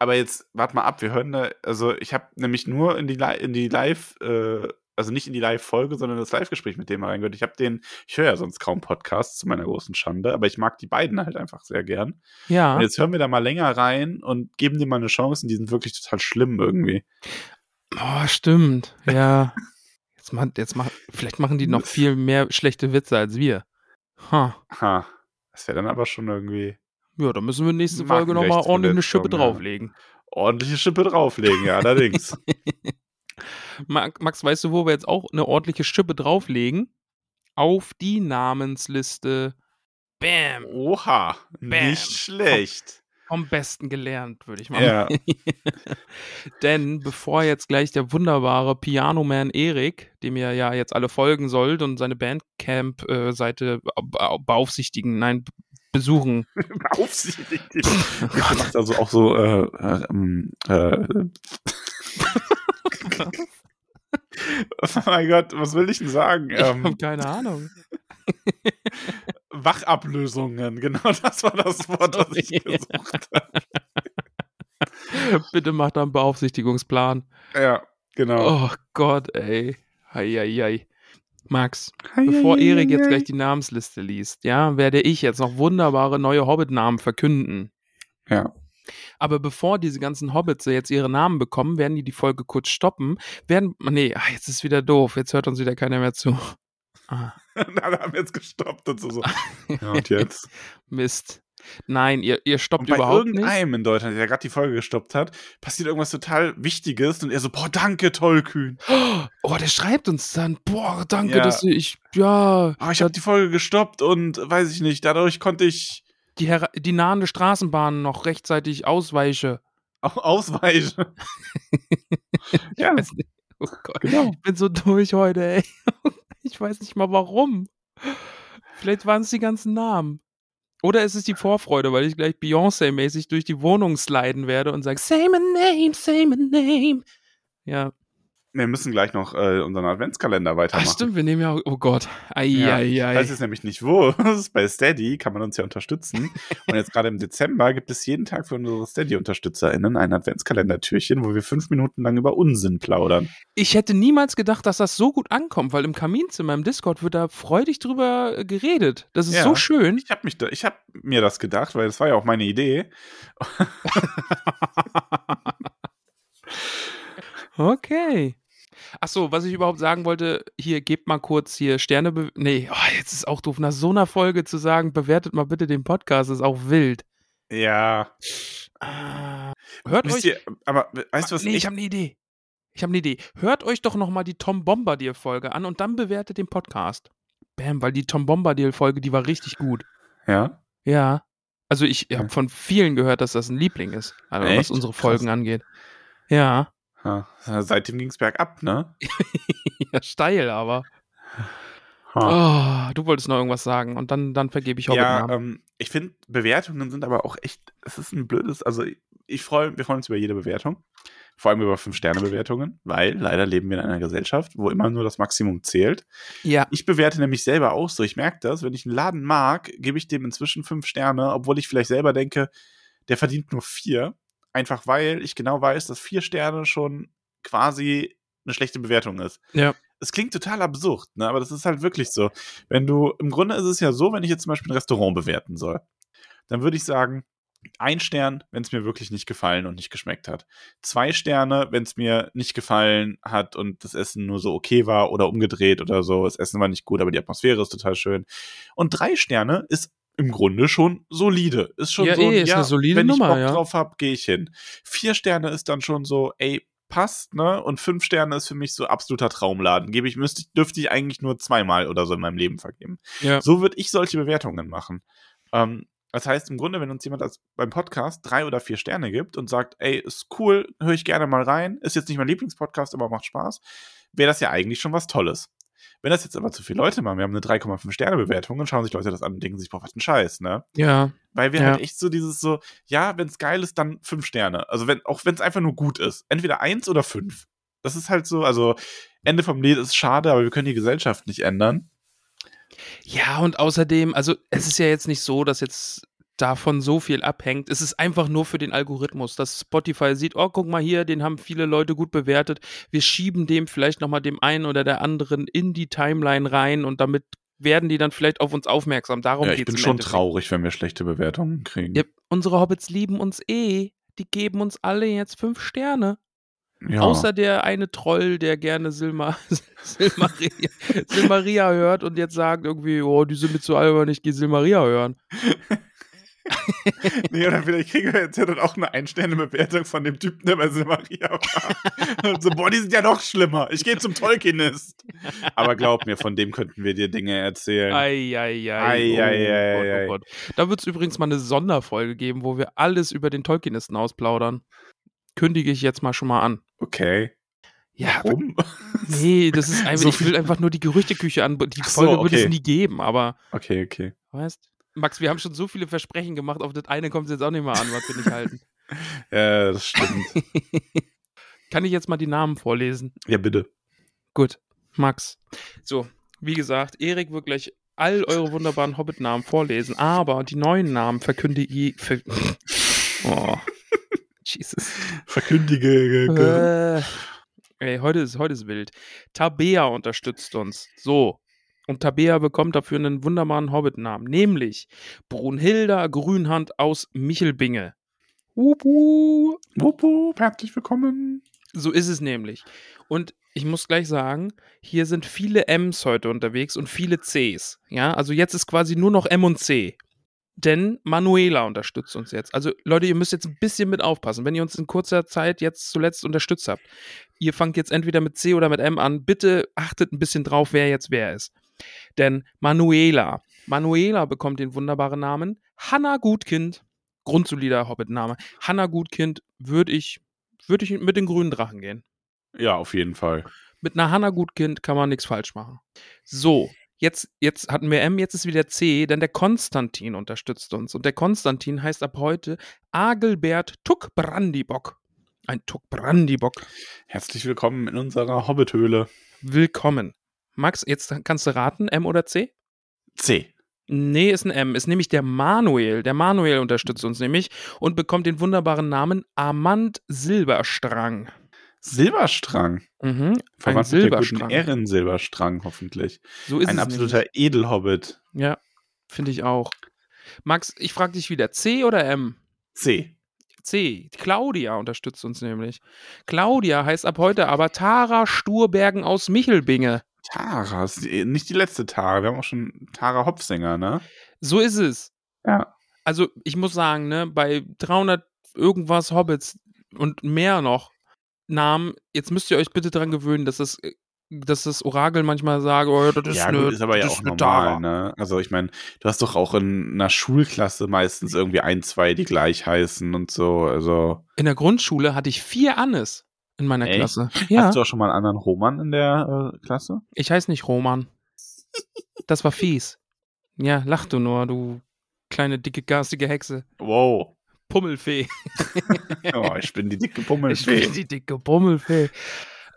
Aber jetzt, warte mal ab, wir hören da, also ich habe nämlich nur in die, in die Live, äh, also nicht in die Live-Folge, sondern das Live-Gespräch mit dem mal reingehört. Ich habe den, ich höre ja sonst kaum Podcasts zu meiner großen Schande, aber ich mag die beiden halt einfach sehr gern. Ja. Und jetzt hören wir da mal länger rein und geben dem mal eine Chance und die sind wirklich total schlimm irgendwie. Oh, stimmt. Ja. Jetzt machen, jetzt machen, vielleicht machen die noch viel mehr schlechte Witze als wir. Ha. Ha. Das wäre dann aber schon irgendwie Ja, da müssen wir nächste Folge nochmal ordentlich eine Schippe ja. drauflegen. ordentliche Schippe drauflegen, ja, allerdings. Ma- Max, weißt du, wo wir jetzt auch eine ordentliche Schippe drauflegen? Auf die Namensliste. Bam. Oha, Bam. nicht schlecht. Vom Besten gelernt, würde ich mal Ja. sagen. Denn bevor jetzt gleich der wunderbare Pianoman Erik, dem ihr ja jetzt alle folgen sollt und seine Bandcamp-Seite beaufsichtigen, nein, besuchen. Beaufsichtigt. Er macht also auch so, äh, äh, äh, oh mein Gott, was will ich denn sagen? Ich Ähm, habe keine Ahnung. Wachablösungen, genau das war das Wort, das ich gesucht habe. Bitte macht da einen Beaufsichtigungsplan. Ja, genau. Oh Gott, ey. Heieiei. Max, bevor Erik jetzt gleich die Namensliste liest, ja, werde ich jetzt noch wunderbare neue Hobbit-Namen verkünden. Ja. Aber bevor diese ganzen Hobbits jetzt ihre Namen bekommen, werden die die Folge kurz stoppen. Werden, nee, ah, jetzt ist wieder doof. Jetzt hört uns wieder keiner mehr zu. Ah, Alle haben jetzt gestoppt und so. so. Ja, und jetzt? Mist. Nein, ihr, ihr stoppt Und bei überhaupt nicht. irgendeinem in Deutschland, der gerade die Folge gestoppt hat, passiert irgendwas total Wichtiges und er so, boah, danke, tollkühn. Oh, der schreibt uns dann. Boah, danke, Ja. dass ich, ja, Oh, ich habe die Folge gestoppt und weiß ich nicht, dadurch konnte ich die, die nahende Straßenbahn noch rechtzeitig ausweiche. auch ausweichen. ja. Oh Gott. genau. Ich bin so durch heute, ey. Ich weiß nicht mal warum. Vielleicht waren es die ganzen Namen. Oder ist es die Vorfreude, weil ich gleich Beyoncé-mäßig durch die Wohnung sliden werde und sage, say my name, say my name. Ja, Wir müssen gleich noch äh, unseren Adventskalender Ach, weitermachen. stimmt, wir nehmen ja, oh Gott. Ei, Ja, ei. Falls ihr es nämlich nicht wurscht, bei Steady kann man uns ja unterstützen. Und jetzt gerade im Dezember gibt es jeden Tag für unsere Steady-UnterstützerInnen ein Adventskalendertürchen, wo wir fünf Minuten lang über Unsinn plaudern. Ich hätte niemals gedacht, dass das so gut ankommt, weil im Kaminzimmer, im Discord wird da freudig drüber geredet. Das ist Ja. so schön. Ich habe ich habe mir das gedacht, weil das war ja auch meine Idee. Okay. Ach so, was ich überhaupt sagen wollte, hier gebt mal kurz hier Sterne. be- Nee, oh, jetzt ist auch doof, nach so einer Folge zu sagen, bewertet mal bitte den Podcast, ist auch wild. Ja. Ah, hört Wisst euch. ihr, aber weißt du was? nee, ich habe eine Idee. Ich habe eine Idee. Hört euch doch noch mal die Tom Bombadil Folge an und dann bewertet den Podcast. Bam, weil die Tom Bombadil Folge, die war richtig gut. ja. Ja. Also ich habe von vielen gehört, dass das ein Liebling ist, also was unsere Krass. Folgen angeht. Ja. Ja. Seitdem ging es bergab, ne? ja, steil, aber. Oh, du wolltest noch irgendwas sagen und dann, dann vergebe ich ja, Hobbit-Namen. ähm, ich finde, Bewertungen sind aber auch echt, es ist ein blödes, also ich freue, wir freuen uns über jede Bewertung. Vor allem über 5-Sterne-Bewertungen, weil leider leben wir in einer Gesellschaft, wo immer nur das Maximum zählt. ja, Ich bewerte nämlich selber auch so. Ich merke das, wenn ich einen Laden mag, gebe ich dem inzwischen 5 Sterne, obwohl ich vielleicht selber denke, der verdient nur 4. Einfach weil ich genau weiß, dass 4 Sterne schon quasi eine schlechte Bewertung ist. ja. Es klingt total absurd, ne? aber das ist halt wirklich so. Wenn du, im Grunde ist es ja so, wenn ich jetzt zum Beispiel ein Restaurant bewerten soll, dann würde ich sagen, ein Stern, wenn es mir wirklich nicht gefallen und nicht geschmeckt hat. Zwei Sterne, wenn es mir nicht gefallen hat und das Essen nur so okay war oder umgedreht oder so. Das Essen war nicht gut, aber die Atmosphäre ist total schön. Und drei Sterne ist im Grunde schon solide. Ist schon Ja, so, eh, ist eine solide wenn ich Nummer, Bock ja. drauf hab, gehe ich hin. Vier Sterne ist dann schon so, ey, passt, ne? Und fünf Sterne ist für mich so absoluter Traumladen. Gebe ich, müsste, dürfte ich eigentlich nur zweimal oder so in meinem Leben vergeben. ja. So würde ich solche Bewertungen machen. Ähm, das heißt, im Grunde, wenn uns jemand als beim Podcast drei oder vier Sterne gibt und sagt, ey, ist cool, höre ich gerne mal rein, ist jetzt nicht mein Lieblingspodcast, aber macht Spaß, wäre das ja eigentlich schon was Tolles. Wenn das jetzt aber zu viele Leute machen, wir haben eine 3,5 Sterne Bewertung, dann schauen sich Leute das an und denken sich, boah, was ein Scheiß, ne? ja. Weil wir Ja. halt echt so dieses so, ja, wenn es geil ist, dann fünf Sterne. Also wenn, auch wenn es einfach nur gut ist. Entweder eins oder fünf. Das ist halt so, also Ende vom Lied ist schade, aber wir können die Gesellschaft nicht ändern. Ja, und außerdem, also es ist ja jetzt nicht so, dass jetzt davon so viel abhängt. Es ist einfach nur für den Algorithmus, dass Spotify sieht, oh, guck mal hier, den haben viele Leute gut bewertet. Wir schieben dem vielleicht nochmal dem einen oder der anderen in die Timeline rein und damit werden die dann vielleicht auf uns aufmerksam. Darum ja, ich bin schon Endeffekt. traurig, wenn wir schlechte Bewertungen kriegen. Ja, unsere Hobbits lieben uns eh. Die geben uns alle jetzt fünf Sterne. Ja. Außer der eine Troll, der gerne Silma, Silmaria, Silmaria hört und jetzt sagt irgendwie, oh, die sind mir zu albern, ich gehe Silmaria hören. nee, oder vielleicht kriegen wir jetzt ja dann auch eine Ein-Sterne-Bewertung von dem Typen, der bei Maria war. Und so, boah, die sind ja noch schlimmer. Ich gehe zum Tolkienist. Aber glaub mir, von dem könnten wir dir Dinge erzählen. Eieiei. Ei, ei, ei, oh oh Gott. Da wird es übrigens mal eine Sonderfolge geben, wo wir alles über den Tolkienisten ausplaudern. Kündige ich jetzt mal schon mal an. Okay. Ja, Warum? nee, das ist einfach, So ich will einfach nur die Gerüchteküche an. Die Ach so, Folge wird es okay. nie geben, aber Okay, okay. weißt Max, wir haben schon so viele Versprechen gemacht, auf das eine kommt es jetzt auch nicht mal an, was wir nicht halten. Ja, das stimmt. Kann ich jetzt mal die Namen vorlesen? ja, bitte. Gut, Max. So, wie gesagt, Erik wird gleich all eure wunderbaren Hobbit-Namen vorlesen, aber die neuen Namen verkündige ich. Ver oh. Jesus. Verkündige. Äh, ey, heute ist, heute ist wild. Tabea unterstützt uns. So. Und Tabea bekommt dafür einen wunderbaren Hobbit-Namen, nämlich Brunhilda Grünhand aus Michelbinge. Upu. Wupp, wupp, herzlich willkommen. So ist es nämlich. Und ich muss gleich sagen, hier sind viele M's heute unterwegs und viele C's. Ja, also jetzt ist quasi nur noch M und C. Denn Manuela unterstützt uns jetzt. Also Leute, ihr müsst jetzt ein bisschen mit aufpassen. Wenn ihr uns in kurzer Zeit jetzt zuletzt unterstützt habt, ihr fangt jetzt entweder mit C oder mit M an. Bitte achtet ein bisschen drauf, wer jetzt wer ist. Denn Manuela, Manuela bekommt den wunderbaren Namen Hanna Gutkind. Grundsolider Hobbit-Name. Hanna Gutkind würde ich, würde ich mit den grünen Drachen gehen. Ja, auf jeden Fall. Mit einer Hanna Gutkind kann man nichts falsch machen. So, jetzt, jetzt hatten wir M, jetzt ist wieder C, denn der Konstantin unterstützt uns. Und der Konstantin heißt ab heute Agelbert Tuck Brandibock. Ein Tuck Brandibock. Herzlich willkommen in unserer Hobbithöhle. Willkommen. Max, jetzt kannst du raten, M oder C? C. Nee, ist ein M. Ist nämlich der Manuel. Der Manuel unterstützt uns nämlich und bekommt den wunderbaren Namen Amand Silberstrang. Silberstrang. Mhm. Ein Verwandt mit der guten Silberstrang. Ehren Silberstrang, hoffentlich. So ist Ein es absoluter Edelhobbit. Nämlich. Ja, finde ich auch. Max, ich frage dich wieder, C oder M? C. C. Claudia unterstützt uns nämlich. Claudia heißt ab heute aber Tara Sturbergen aus Michelbinge. Tara, ist die- nicht die letzte Tara. Wir haben auch schon Tara Hopfsänger, ne? So ist es. Ja. Also, ich muss sagen, ne, bei 300 irgendwas Hobbits und mehr noch Namen, jetzt müsst ihr euch bitte dran gewöhnen, dass das, äh, dass das Orakel manchmal sagt, oh, das ist ja, eine, gut, ist aber ja auch eine normal, ne? Also ich meine, du hast doch auch in einer Schulklasse meistens irgendwie ein, zwei, die gleich heißen und so. Also In der Grundschule hatte ich vier Annes in meiner Echt? Klasse. Ja, hast du auch schon mal einen anderen Roman in der äh, Klasse? ich heiße nicht Roman. Das war fies. Ja, lach du nur, du kleine, dicke, garstige Hexe. Wow. Pummelfee. Oh, ich bin die dicke Ich Pummelfee. bin die dicke Pummelfee.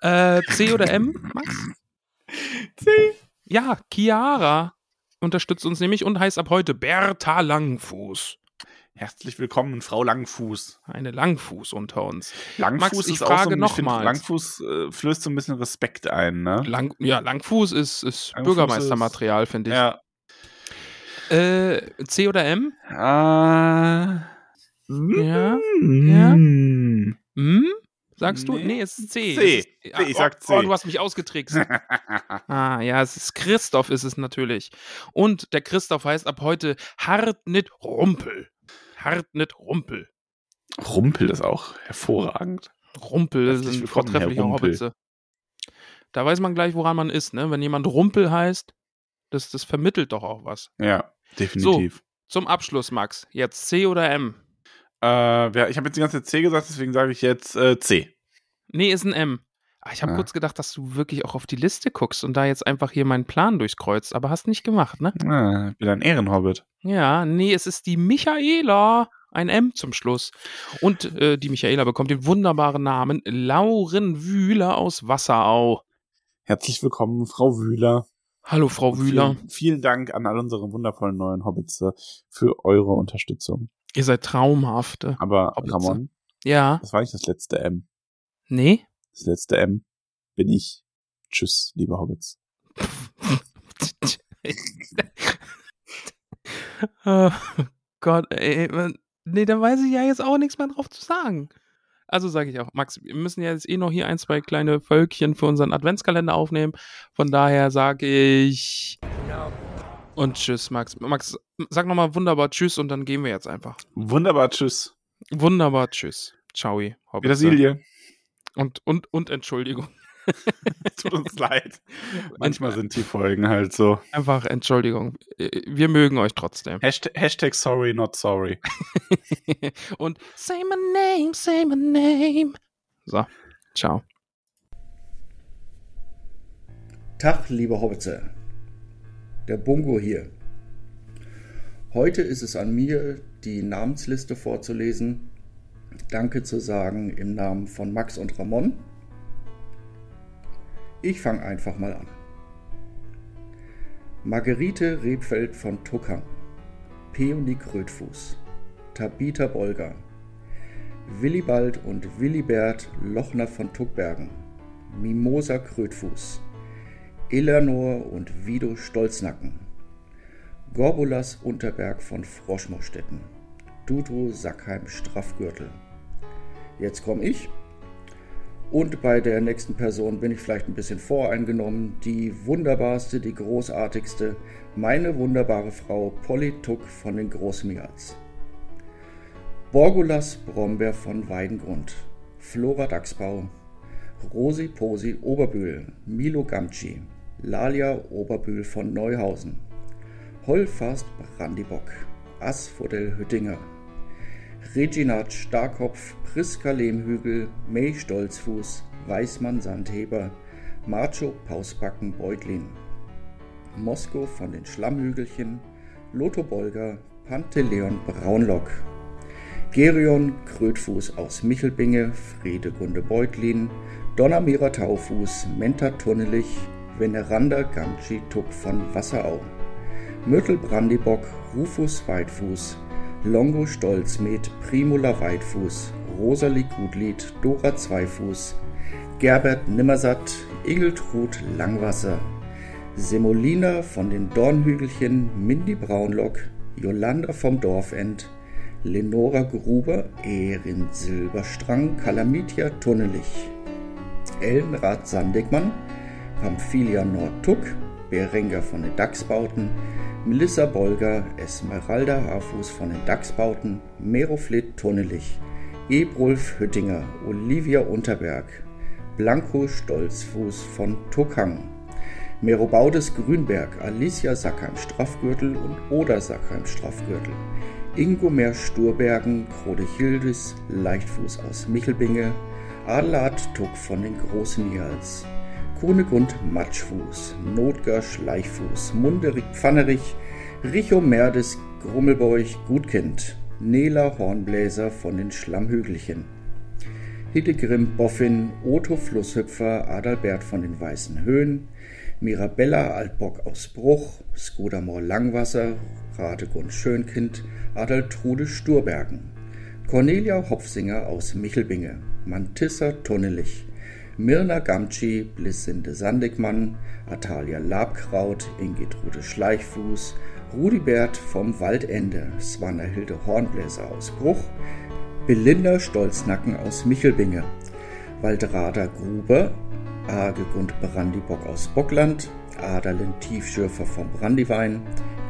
Äh, C oder M, Max? C. Ja, Chiara unterstützt uns nämlich und heißt ab heute Bertha Langfuß. Herzlich willkommen, Frau Langfuß. Eine Langfuß unter uns. Langfuß Max, ich ist auch frage so, ein- ich find. Langfuß äh, flößt so ein bisschen Respekt ein, ne? Lang, ja, Langfuß ist, ist Langfuß Bürgermeistermaterial, finde ich. Ja. Äh, C oder M? Ah. Ja. Mm. Hm? Sagst du? Nee. Nee, es ist C. C. Ist, C, ich oh, sag Oh, C. du hast mich ausgetrickst. ah, ja, es ist Christoph, ist es natürlich. Und der Christoph heißt ab heute Hartnit Rumpel. Hartnit Rumpel. Rumpel ist auch hervorragend. Rumpel Herzlich sind willkommen, Herr vortreffliche Rumpel. Hobbitze. Da weiß man gleich, woran man ist, ne? Wenn jemand Rumpel heißt, das, das vermittelt doch auch was. Ja, definitiv. Zum Abschluss, Max. Jetzt C oder M? Äh, wer- ich habe jetzt die ganze Zeit C gesagt, deswegen sage ich jetzt äh, C. Nee, ist ein M. Ah, Ich habe Ah. kurz gedacht, dass du wirklich auch auf die Liste guckst und da jetzt einfach hier meinen Plan durchkreuzt, aber hast nicht gemacht, ne? Ich bin ein Ehrenhobbit. Ja, nee, es ist die Michaela. Ein M zum Schluss. Und äh, die Michaela bekommt den wunderbaren Namen Lauren Wühler aus Wasserau. Herzlich willkommen, Frau Wühler. Hallo, Frau Wühler. Vielen, vielen Dank an all unsere wundervollen neuen Hobbits äh, für eure Unterstützung. Ihr seid traumhaft. Aber Hobbits. Ramon, Ja. das war nicht das letzte M. Nee? Das letzte M bin ich. Tschüss, liebe Hobbits. oh Gott, ey. Nee, da weiß ich ja jetzt auch nichts mehr drauf zu sagen. Also sage ich auch, Max, wir müssen ja jetzt eh noch hier ein, zwei kleine Völkchen für unseren Adventskalender aufnehmen. Von daher sage ich. Und tschüss, Max. Max, sag nochmal wunderbar Tschüss und dann gehen wir jetzt einfach. Wunderbar, tschüss. Wunderbar Tschüss. Ciao. Petersilie. Und, und, und Entschuldigung. Tut uns leid. Manchmal sind die Folgen halt so. Einfach Entschuldigung. Wir mögen euch trotzdem. Hashtag, Hashtag sorry, not sorry. und say my name, say my name. So, ciao. Tag, liebe Hobbitze. Der Bungo hier. Heute ist es an mir, die Namensliste vorzulesen. Danke zu sagen im Namen von Max und Ramon. Ich fange einfach mal an. Margerite Rebfeld von Tuckang, Peony Krötfuß, Tabitha Bolger, Willibald und Willibert Lochner von Tuckbergen, Mimosa Krötfuß, Eleanor und Vido Stolznacken, Gorbulas Unterberg von Froschmostetten, Dudu Sackheim Straffgürtel. Jetzt komme ich und bei der nächsten Person bin ich vielleicht ein bisschen voreingenommen. Die wunderbarste, die großartigste, meine wunderbare Frau Polly Tuck von den Großmiats. Borgulas Brombeer von Weidengrund, Flora Dachsbau, Rosi Posi Oberbühl, Milo Gamci, Lalia Oberbühl von Neuhausen, Hollfast Brandibock, Asphodel Hüttinger, Reginat Starkopf, Priska Lehmhügel, May Stolzfuß, Weißmann Sandheber, Macho Pausbacken Beutlin, Mosko von den Schlammhügelchen, Lotho Bolger, Panteleon Braunlock, Gerion Krötfuß aus Michelbinge, Fredegunde Beutlin, Donnermira Taufuß, Menta Tunnelich, Veneranda Gamci Tuck von Wasserau, Myrtel Brandibock, Rufus Weitfuß, Longo Stolzmet, Primula Weitfuß, Rosalie Gutlied, Dora Zweifuß, Gerbert Nimmersatt, Igeltrud Langwasser, Semolina von den Dornhügelchen, Mindy Braunlock, Jolanda vom Dorfend, Lenora Gruber, Erin Silberstrang, Kalamitia Tunnelich, Ellenrad Sandigmann, Pamphilia Nordtuck, Berenger von den Dachsbauten, Melissa Bolger, Esmeralda Haarfuß von den Dachsbauten, Meroflit Tunnelich, Ebrulf Hüttinger, Olivia Unterberg, Blanco Stolzfuß von Tuckang, Merobaudes Grünberg, Alicia Sackheim Straffgürtel und Oda Sackheim Straffgürtel, Ingo Meer Sturbergen, Hildis, Leichtfuß aus Michelbinge, Adelard Tuck von den Großen Jals, Kunegund Matschfuß, Notger Schleichfuß, Munderig Pfannerich, Richo Merdes Grummelbeuch Gutkind, Nela Hornbläser von den Schlammhügelchen, Hildegrim Boffin, Otto Flusshüpfer, Adalbert von den Weißen Höhen, Mirabella Altbock aus Bruch, Skodamor Langwasser, Radegund Schönkind, Adaltrude Sturbergen, Cornelia Hopfsinger aus Michelbinge, Mantissa Tunnelich, Mirna Gamci, Blissinde Sandigmann, Atalia Labkraut, Ingitrude Schleichfuß, Rudibert vom Waldende, Swannerhilde Hornbläser aus Bruch, Belinda Stolznacken aus Michelbinge, Waldrada Gruber, Agegund Brandibock aus Bockland, Adalin Tiefschürfer vom Brandiwein,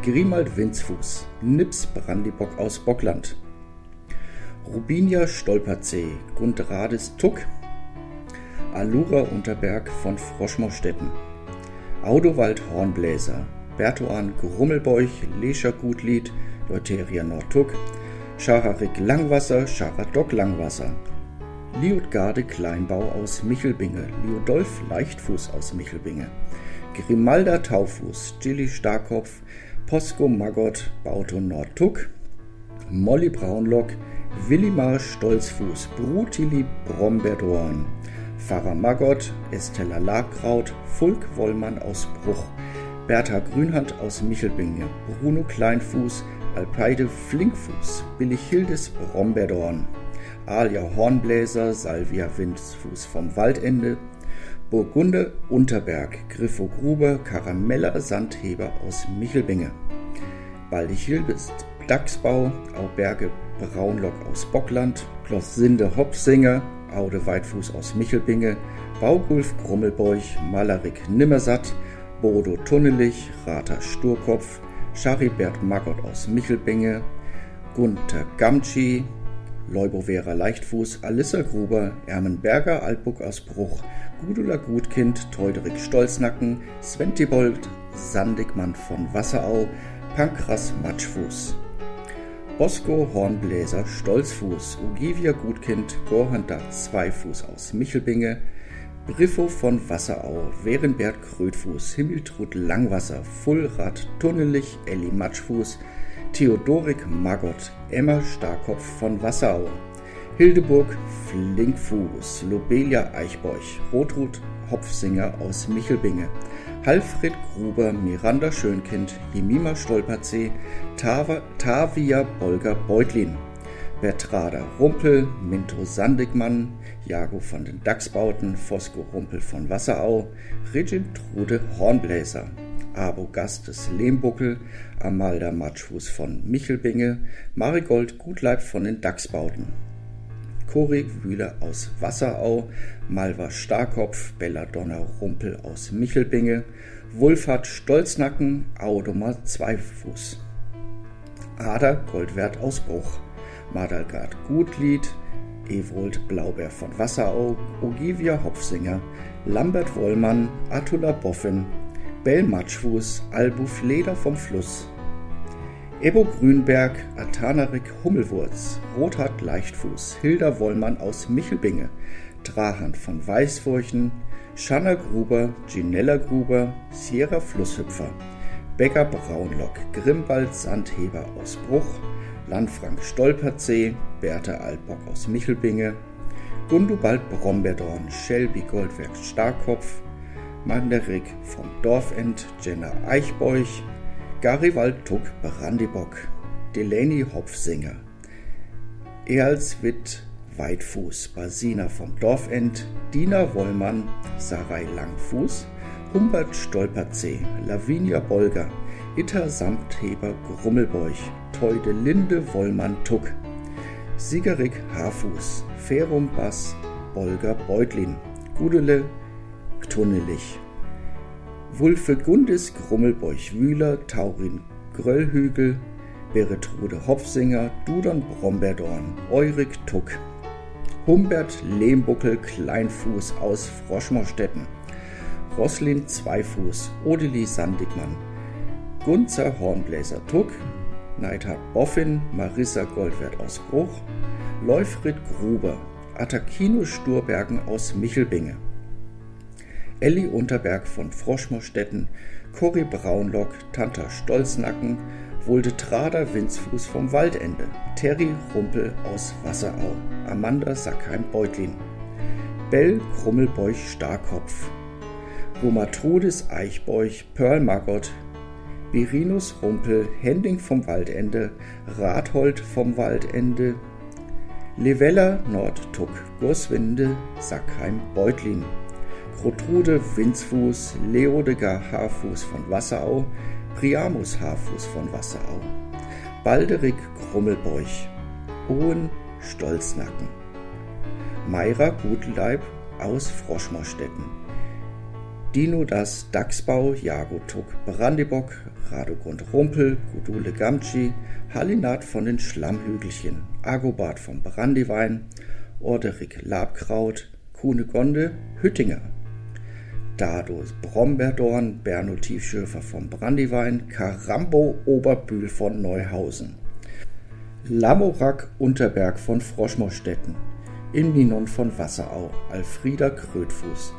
Grimald Winzfuß, Nips Brandibock aus Bockland, Rubinia Stolperzee, Gundrades Tuck, Alura Unterberg von Froschmorstetten, Audowald Hornbläser, Bertoan Grummelbeuch, Lescher Gutlied, Leuteria Nordtuck, Schararik Langwasser, Scharadok Langwasser, Liutgarde Kleinbau aus Michelbinge, Liudolf Leichtfuß aus Michelbinge, Grimalda Taufuß, Gilly Starkopf, Posko Maggot, Bauto Nordtuck, Molly Braunlock, Willimar Stolzfuß, Brutili Bromberdorn, Pfarrer Magott, Estella Labkraut, Fulk Wollmann aus Bruch, Bertha Grünhand aus Michelbinge, Bruno Kleinfuß, Alpeide Flinkfuß, Billichildes Bromberdorn, Alia Hornbläser, Salvia Windfuß vom Waldende, Burgunde Unterberg, Griffo Gruber, Karamella Sandheber aus Michelbinge, Baldichildes Dachsbau, Auberge Braunlock aus Bockland, Klossinde Hopfsinger, Aude Weitfuß aus Michelbinge, Baugulf Grummelbeuch, Malerik Nimmersatt, Bodo Tunnelich, Rater Sturkopf, Charibert Maggot aus Michelbinge, Gunther Gamci, Leubovera Leichtfuß, Alissa Gruber, Ermenberger Altbuck aus Bruch, Gudula Gutkind, Teuderik Stolznacken, Sventibold, Sandigmann von Wasserau, Pankras Matschfuß. Bosco Hornbläser Stolzfuß, Ogivia Gutkind, Gorhandag Zweifuß aus Michelbinge, Briffo von Wasserau, Werenbert Krötfuß, Himmeltrud Langwasser, Fullrad Tunnelich, Elli Matschfuß, Theodorik Magott, Emma Starkopf von Wasserau, Hildeburg Flinkfuß, Lobelia Eichbeuch, Rotrud Hopfsinger aus Michelbinge, Halfred Gruber, Miranda Schönkind, Jemima Stolperzee, Tavia Bolger Beutlin, Bertrada Rumpel, Minto Sandigmann, Jago von den Dachsbauten, Fosco Rumpel von Wasserau, Trude Hornbläser, Abo Gastes Lehmbuckel, Amalda Matschfuß von Michelbinge, Marigold Gutleib von den Dachsbauten, Cori Wühler aus Wasserau, Malva Starkopf, Belladonna Rumpel aus Michelbinge, Wulfhard Stolznacken, Audomar Zweifuß, Ader Goldwert aus Bruch, Madalgard Gutlied, Ewold Blaubeer von Wasserau, Ogivia Hopfsinger, Lambert Wollmann, Attula Boffin, Bell Matschfuß, Albuf Leder vom Fluss, Ebo Grünberg, Atanarik Hummelwurz, Rothard Leichtfuß, Hilda Wollmann aus Michelbinge, Drahand von Weißfurchen, Schanna Gruber, Ginella Gruber, Sierra Flusshüpfer, Becker Braunlock, Grimbald Sandheber aus Bruch, Landfrank Stolperzee, Bertha Altbock aus Michelbinge, Gundubald Brombeerdorn, Shelby Goldwerk Starkopf, Manderik vom Dorfend, Jenna Eichbeuch, Garibald Tuck Brandibock, Delaney Hopfsinger, Erlswitt Weitfuß, Basina vom Dorfend, Dina Wollmann, Sarai Langfuß, Humbert Stolperzee, Lavinia Bolger, Itter Samtheber Grummelbeuch, Teude Linde Wollmann Tuck, Siegerik Haarfuß, Ferum Bass, Bolger Beutlin, Gudele Tunnelich, Wulfe Gundis Grummelbeuch Wühler, Taurin Gröllhügel, Beretrude Hopfsinger, Dudon Brombeerdorn, Eurik Tuck, Humbert Lehmbuckel Kleinfuß aus Froschmorstetten, Roslin Zweifuß, Odeli Sandigmann, Gunzer Hornbläser Tuck, Neidhard Boffin, Marissa Goldwert aus Bruch, Leufried Gruber, Atakino Sturbergen aus Michelbinge. Elli Unterberg von Froschmorstetten, Corrie Braunlock, Tanta Stolznacken, Wulde Trader Winzfuß vom Waldende, Terry Rumpel aus Wasserau, Amanda Sackheim-Beutlin, Bell Krummelbeuch Starkopf, Gomatrudis Eichbeuch, Pearl Maggot, Birinus Rumpel, Hending vom Waldende, Rathold vom Waldende, Levella Nordtuck, Gurswinde, Sackheim, Beutlin, Protrude Winzfuß, Leodegar Haarfuß von Wasserau, Priamus Haarfuß von Wasserau, Balderik Grummelbeuch, Owen Stolznacken, Meira Gutleib aus Froschmorstetten, Dino das Dachsbau, Jagotuk Brandibock, Radogrund Rumpel, Gudule Gamci, Hallinat von den Schlammhügelchen, Agobart vom Brandiwein, Orderik Labkraut, Kunegonde Hüttinger. Dado Brombeerdorn, Berno Tiefschöfer vom Brandiwein, Karambo Oberbühl von Neuhausen, Lamorak Unterberg von Froschmorstetten, Imninon von Wasserau, Alfrieda Krötfuß,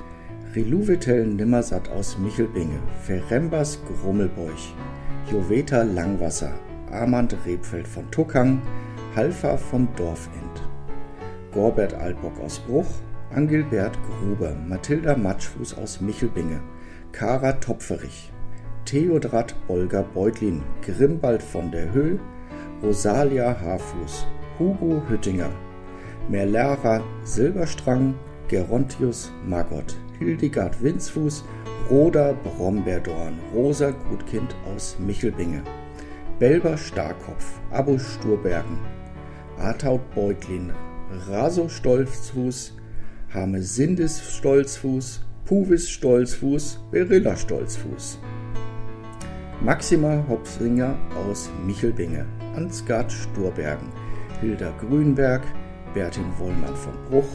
Riluvetel Nimmersatt aus Michelbinge, Ferembas Grummelbeuch, Joveta Langwasser, Armand Rebfeld von Tuckang, Halfa vom Dorfend, Gorbert Altbock aus Bruch, Angilbert Gruber, Mathilda Matschfuß aus Michelbinge, Kara Topferich, Theodrat Olga Beutlin, Grimbald von der Höhe, Rosalia Haarfuß, Hugo Hüttinger, Merlara Silberstrang, Gerontius Magott, Hildegard Winzfuß, Roda Brombeerdorn, Rosa Gutkind aus Michelbinge, Belber Starkopf, Abo Sturbergen, Artaud Beutlin, Raso Stolzfuß, Hamesindis Stolzfuß, Puvis Stolzfuß, Berilla Stolzfuß. Maxima Hopsinger aus Michelbinge, Ansgard Sturbergen, Hilda Grünberg, Bertin Wollmann von Bruch,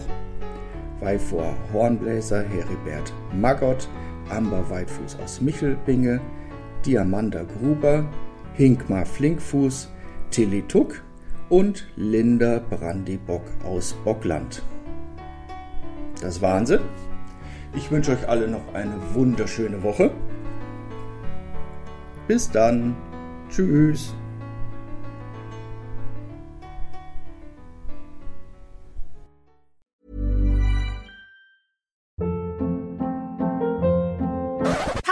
Weivor Hornbläser Heribert Magott, Amber Weitfuß aus Michelbinge, Diamanda Gruber, Hinkmar Flinkfuß, Tilly Tuck und Linda Brandybock aus Bockland. Das waren sie. Ich wünsche euch alle noch eine wunderschöne Woche. Bis dann. Tschüss.